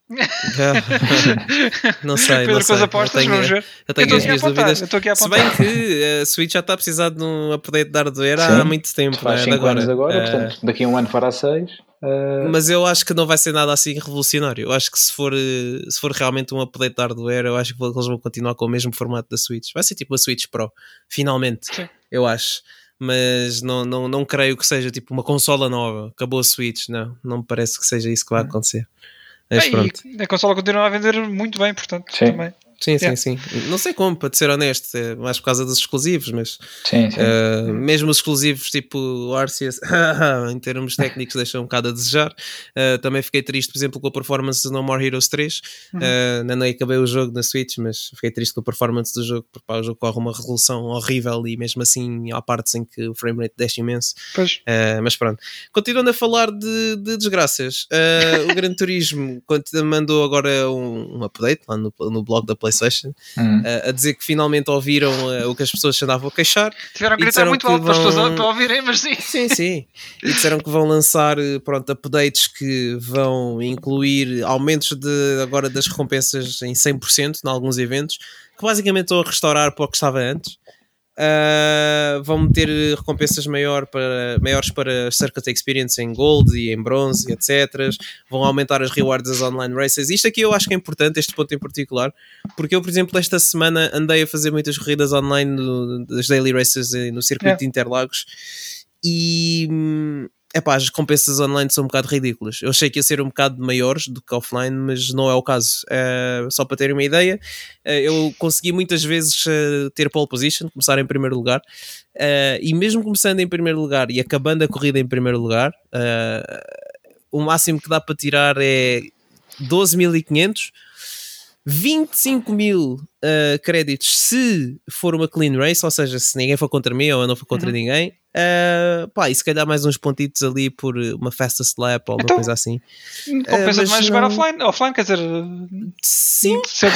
não sei, Pedro, não sei. apostas, eu tenho, vamos ver. Eu tenho eu as minhas dúvidas. Se bem que a Switch já está a precisar de um update de hardware há muito tempo. Faz 5 né? anos agora, uh, portanto, daqui a um ano fará 6. Uh... Mas eu acho que não vai ser nada assim revolucionário. Eu acho que se for, se for realmente um update de hardware, eu acho que eles vão continuar com o mesmo formato da Switch. Vai ser tipo a Switch Pro, finalmente, Sim. eu acho mas não, não, não creio que seja tipo uma consola nova, acabou a Switch, não, não me parece que seja isso que vai hum. Acontecer. Mas, pronto. a consola continua a vender muito bem, portanto, Sim. também. Sim, yeah. sim, sim. Não sei como, para ser honesto, é mais por causa dos exclusivos, mas sim, sim. Uh, mesmo os exclusivos tipo Arceus, em termos técnicos, deixam um bocado a desejar. Uh, também fiquei triste, por exemplo, com a performance de No More Heroes 3. Uhum. Uh, nem acabei o jogo na Switch, mas fiquei triste com a performance do jogo, porque pá, o jogo corre uma resolução horrível e mesmo assim há partes em que o frame rate desce imenso. Uh, mas pronto. Continuando a falar de, de desgraças, o Gran Turismo mandou agora um, um update lá no, no blog da PlayStation uhum. uh, a dizer que finalmente ouviram uh, o que as pessoas andavam a queixar. Tiveram a gritar muito alto vão... para as pessoas para ouvirem, mas sim. Sim, sim. E disseram que vão lançar eh, pronto, updates que vão incluir aumentos de, agora das recompensas em 100% em alguns eventos, que basicamente estão a restaurar para o que estava antes. Uh, vão meter recompensas maior para, maiores para Circuit Experience em Gold e em Bronze, etc. Vão aumentar as rewards das online races. Isto aqui eu acho que é importante, este ponto em particular, porque eu, por exemplo, esta semana andei a fazer muitas corridas online no, das daily races no circuito é. de Interlagos e hum, epá, as recompensas online são um bocado ridículas. Eu achei que ia ser um bocado maiores do que offline, mas não é o caso. Uh, só para terem uma ideia, uh, eu consegui muitas vezes uh, ter pole position, começar em primeiro lugar, e mesmo começando em primeiro lugar e acabando a corrida em primeiro lugar, o máximo que dá para tirar é 12.500. 25 mil créditos se for uma clean race, ou seja, se ninguém for contra mim ou eu não for contra uhum. ninguém, Uh, pá, e se calhar mais uns pontitos ali por uma fastest lap ou então, coisa assim. Compensa uh, mais jogar offline, offline, quer dizer, sim, sim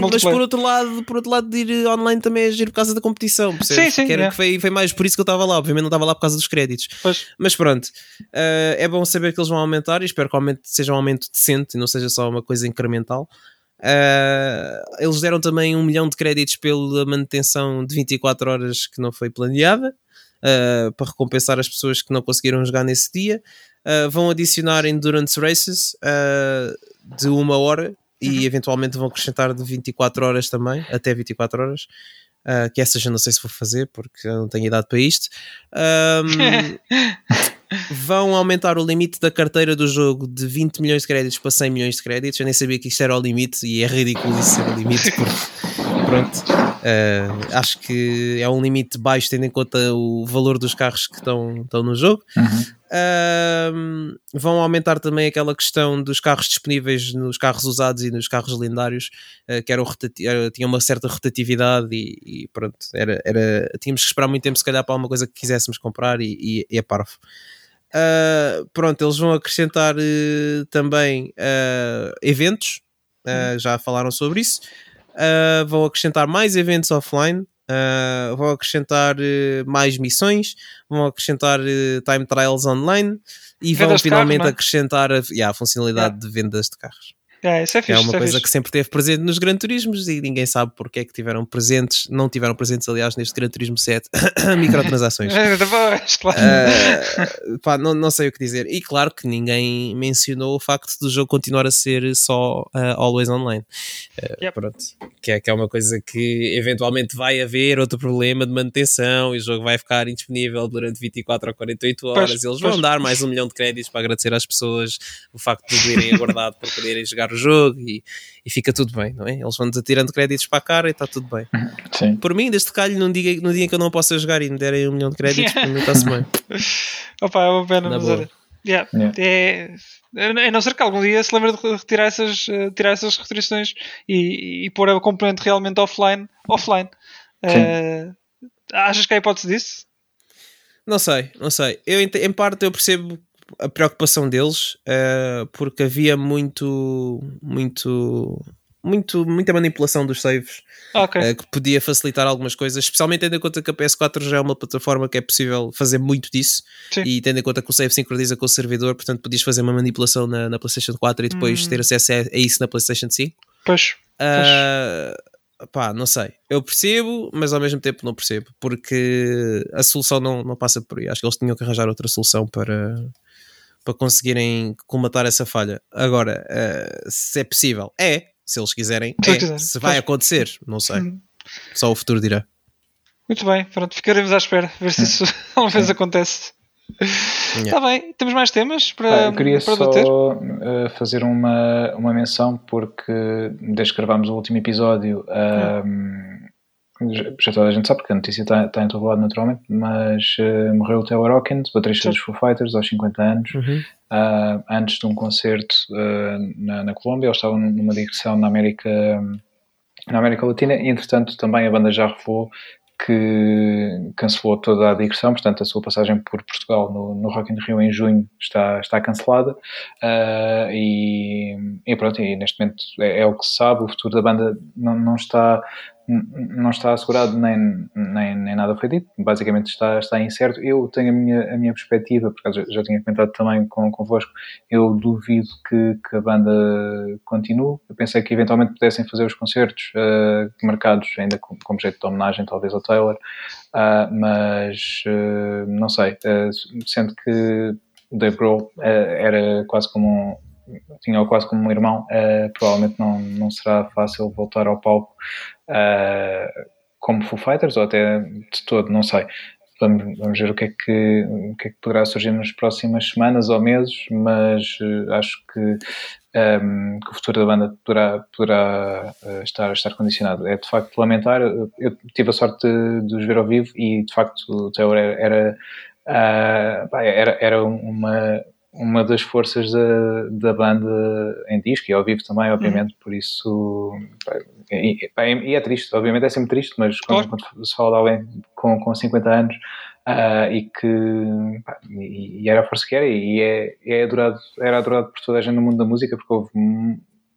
mas por outro, lado, por outro lado, de ir online também é giro por causa da competição. Sim, sim, que, era, que foi, foi mais por isso que eu estava lá. Obviamente não estava lá por causa dos créditos, pois. mas pronto, uh, é bom saber que eles vão aumentar e espero que o aumento seja um aumento decente e não seja só uma coisa incremental. Uh, eles deram também um milhão de créditos pela manutenção de 24 horas que não foi planeada uh, para recompensar as pessoas que não conseguiram jogar nesse dia. Uh, vão adicionar Endurance Races uh, de uma hora e uhum. eventualmente vão acrescentar de 24 horas também, até 24 horas. Que essa já não sei se vou fazer porque eu não tenho idade para isto. Um, vão aumentar o limite da carteira do jogo de 20 milhões de créditos para 100 milhões de créditos. Eu nem sabia que isto era o limite e é ridículo isso ser o limite porque pronto. Uh, acho que é um limite baixo, tendo em conta o valor dos carros que estão, estão no jogo. Uhum. Uh, vão aumentar também aquela questão dos carros disponíveis nos carros usados e nos carros lendários, uh, que eram era, tinha uma certa rotatividade e, e, pronto, era, era, tínhamos que esperar muito tempo se calhar para alguma coisa que quiséssemos comprar e, e, e é parvo. Uh, pronto, eles vão acrescentar uh, também uh, eventos, uhum. já falaram sobre isso uh, vão acrescentar mais eventos offline, uh, vão acrescentar uh, mais missões, vão acrescentar time trials online e vendas vão finalmente carro, é? acrescentar a, yeah, a funcionalidade de vendas de carros. É, isso é, fixe, é uma é coisa fixe. que sempre teve presente nos Gran Turismos e ninguém sabe porque é que tiveram presentes, não tiveram presentes, aliás, neste Gran Turismo 7, microtransações. uh, pá, não, não sei o que dizer. E claro que ninguém mencionou o facto do jogo continuar a ser só uh, always online. Uh, yep. Pronto, que é, que é uma coisa que eventualmente vai haver outro problema de manutenção e o jogo vai ficar indisponível durante 24 ou 48 horas. Pois, Eles vão pois. dar mais um milhão de créditos para agradecer às pessoas o facto de poderem aguardado para poderem jogar o jogo e, e fica tudo bem, não é? Eles vão atirando créditos para a cara e está tudo bem. Sim. Por mim, deste calho, num dia, no dia em que eu não possa jogar e me derem um milhão de créditos, para mim está-se bem. Opa, é uma pena, mas olha. Yeah. Yeah. É, a não ser que algum dia se lembre de retirar essas, uh, tirar essas restrições e, e pôr a componente realmente offline. offline. Uh, achas que há hipótese disso? Não sei, não sei. Eu, em parte, eu percebo a preocupação deles, uh, porque havia muito, muito, muito, muita manipulação dos saves okay. uh, que podia facilitar algumas coisas, especialmente tendo em conta que a PS4 já é uma plataforma que é possível fazer muito disso Sim. e tendo em conta que o save sincroniza com o servidor, portanto podias fazer uma manipulação na, na PlayStation 4 e depois hum. ter acesso a, a, isso na PlayStation 5. Pois. Uh, pá, não sei. Eu percebo, mas ao mesmo tempo não percebo, porque a solução não, não passa por aí. Acho que eles tinham que arranjar outra solução para para conseguirem comatar essa falha. Agora, uh, se é possível, é. Se eles quiserem, é. Se vai acontecer, não sei. Uhum. Só o futuro dirá. Muito bem, pronto, ficaremos à espera, ver se isso alguma vez acontece. Está bem, temos mais temas para, ah, eu queria para só bater? uh, fazer uma, uma menção porque desde que gravámos o último episódio um, já, toda a gente sabe porque a notícia está, está em todo lado naturalmente mas uh, morreu o Taylor Hawkins, baterista dos Foo Fighters aos 50 anos Uhum. uh, antes de um concerto uh, na, na Colômbia, eles estavam numa digressão na América na América Latina e entretanto também a banda já revelou que cancelou toda a digressão, portanto a sua passagem por Portugal no, no Rock in Rio em junho está, está cancelada uh, e, e, pronto, e neste momento é, é, o que se sabe, o futuro da banda não, não está não está assegurado nem, nem, nem nada foi dito, basicamente está, está incerto. Eu tenho a minha, a minha perspectiva, porque já, já tinha comentado também com, convosco, eu duvido que, que a banda continue. Eu pensei que eventualmente pudessem fazer os concertos uh, marcados ainda como, como jeito de homenagem, talvez ao Taylor, uh, mas uh, não sei, sendo que Dave Grohl era quase como um tinha-o quase como um irmão, uh, provavelmente não, não será fácil voltar ao palco uh, como Foo Fighters ou até de todo, não sei. Vamos, vamos ver o que, é que, o que é que poderá surgir nas próximas semanas ou meses, mas uh, acho que, um, ehm, que, o futuro da banda poderá, poderá estar, estar condicionado. É de facto lamentar. Eu, tive a sorte de, de os ver ao vivo e de facto o era, era, era, era uma uma das forças da, da banda em disco e ao vivo também, obviamente, uhum. por isso e, e, é triste, obviamente é sempre triste, mas quando, quando se fala de alguém com, com 50 anos uh, e que pá, e, e, era a força que era e é, é adorado, era adorado por toda a gente no mundo da música porque houve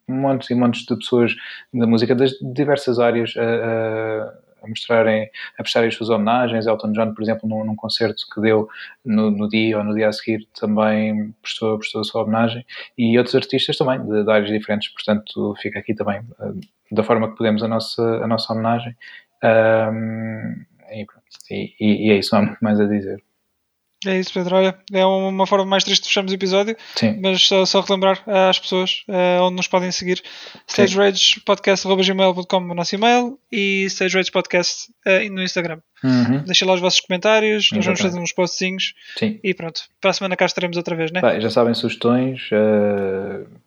montes e montes de pessoas da música das diversas áreas a, a mostrarem, a prestarem as suas homenagens. Elton John, por exemplo, num, num concerto que deu no, no, dia ou no dia a seguir, também prestou, prestou a sua homenagem. E outros artistas também, de, de áreas diferentes. Portanto, fica aqui também, uh, da forma que podemos, a nossa, a nossa homenagem. Um, e, e, e, é isso, não há muito mais a dizer. É isso, Pedro. Olha, é uma forma mais triste de fecharmos o episódio, Sim. mas só, só relembrar às pessoas uh, onde nos podem seguir: stageragepodcast.gmail.com no nosso e-mail e stageragepodcast uh, no Instagram. Uhum. Deixem lá os vossos comentários, nós vamos fazer uns postzinhos Sim. e pronto. Para a semana cá estaremos outra vez, né? Bah, já sabem, sugestões. Uh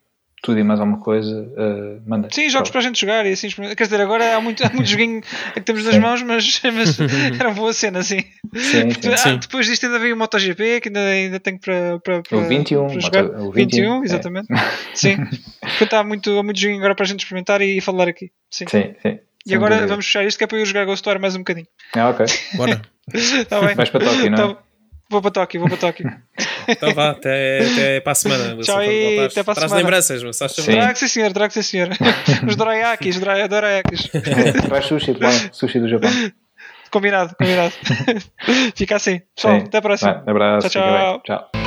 tudo e mais alguma coisa, uh, manda. Sim, jogos para a gente jogar e assim. Quer dizer, agora há muito, há muito joguinho que temos nas mãos, mas, mas era uma boa cena, assim. Sim, sim, ah, sim. Depois disto ainda veio o MotoGP, que ainda, ainda tenho para, para, para, o 21, para jogar. o 21, 21 é. exatamente. É. Sim. Portanto, há muito, há muito joguinho agora para a gente experimentar e falar aqui. Sim, sim. sim. E agora dúvida. vamos fechar isto que é para eu jogar Ghost War mais um bocadinho. Ah, ok. Bora. tá bem. Vais para Tóquio, não é? Então, Vou para Tóquio, vou para Tóquio. então vá, até, até para a semana. Tchau e até para a semana. Traz lembranças, mas estás Trago, sim senhor, trago, sim senhor. Os dorayakis, dorayakis. Traz sushi, sushi do Japão. Combinado, combinado. Fica assim. Pessoal, até a próxima. Vai, abraço. Tchau, tchau. Tchau.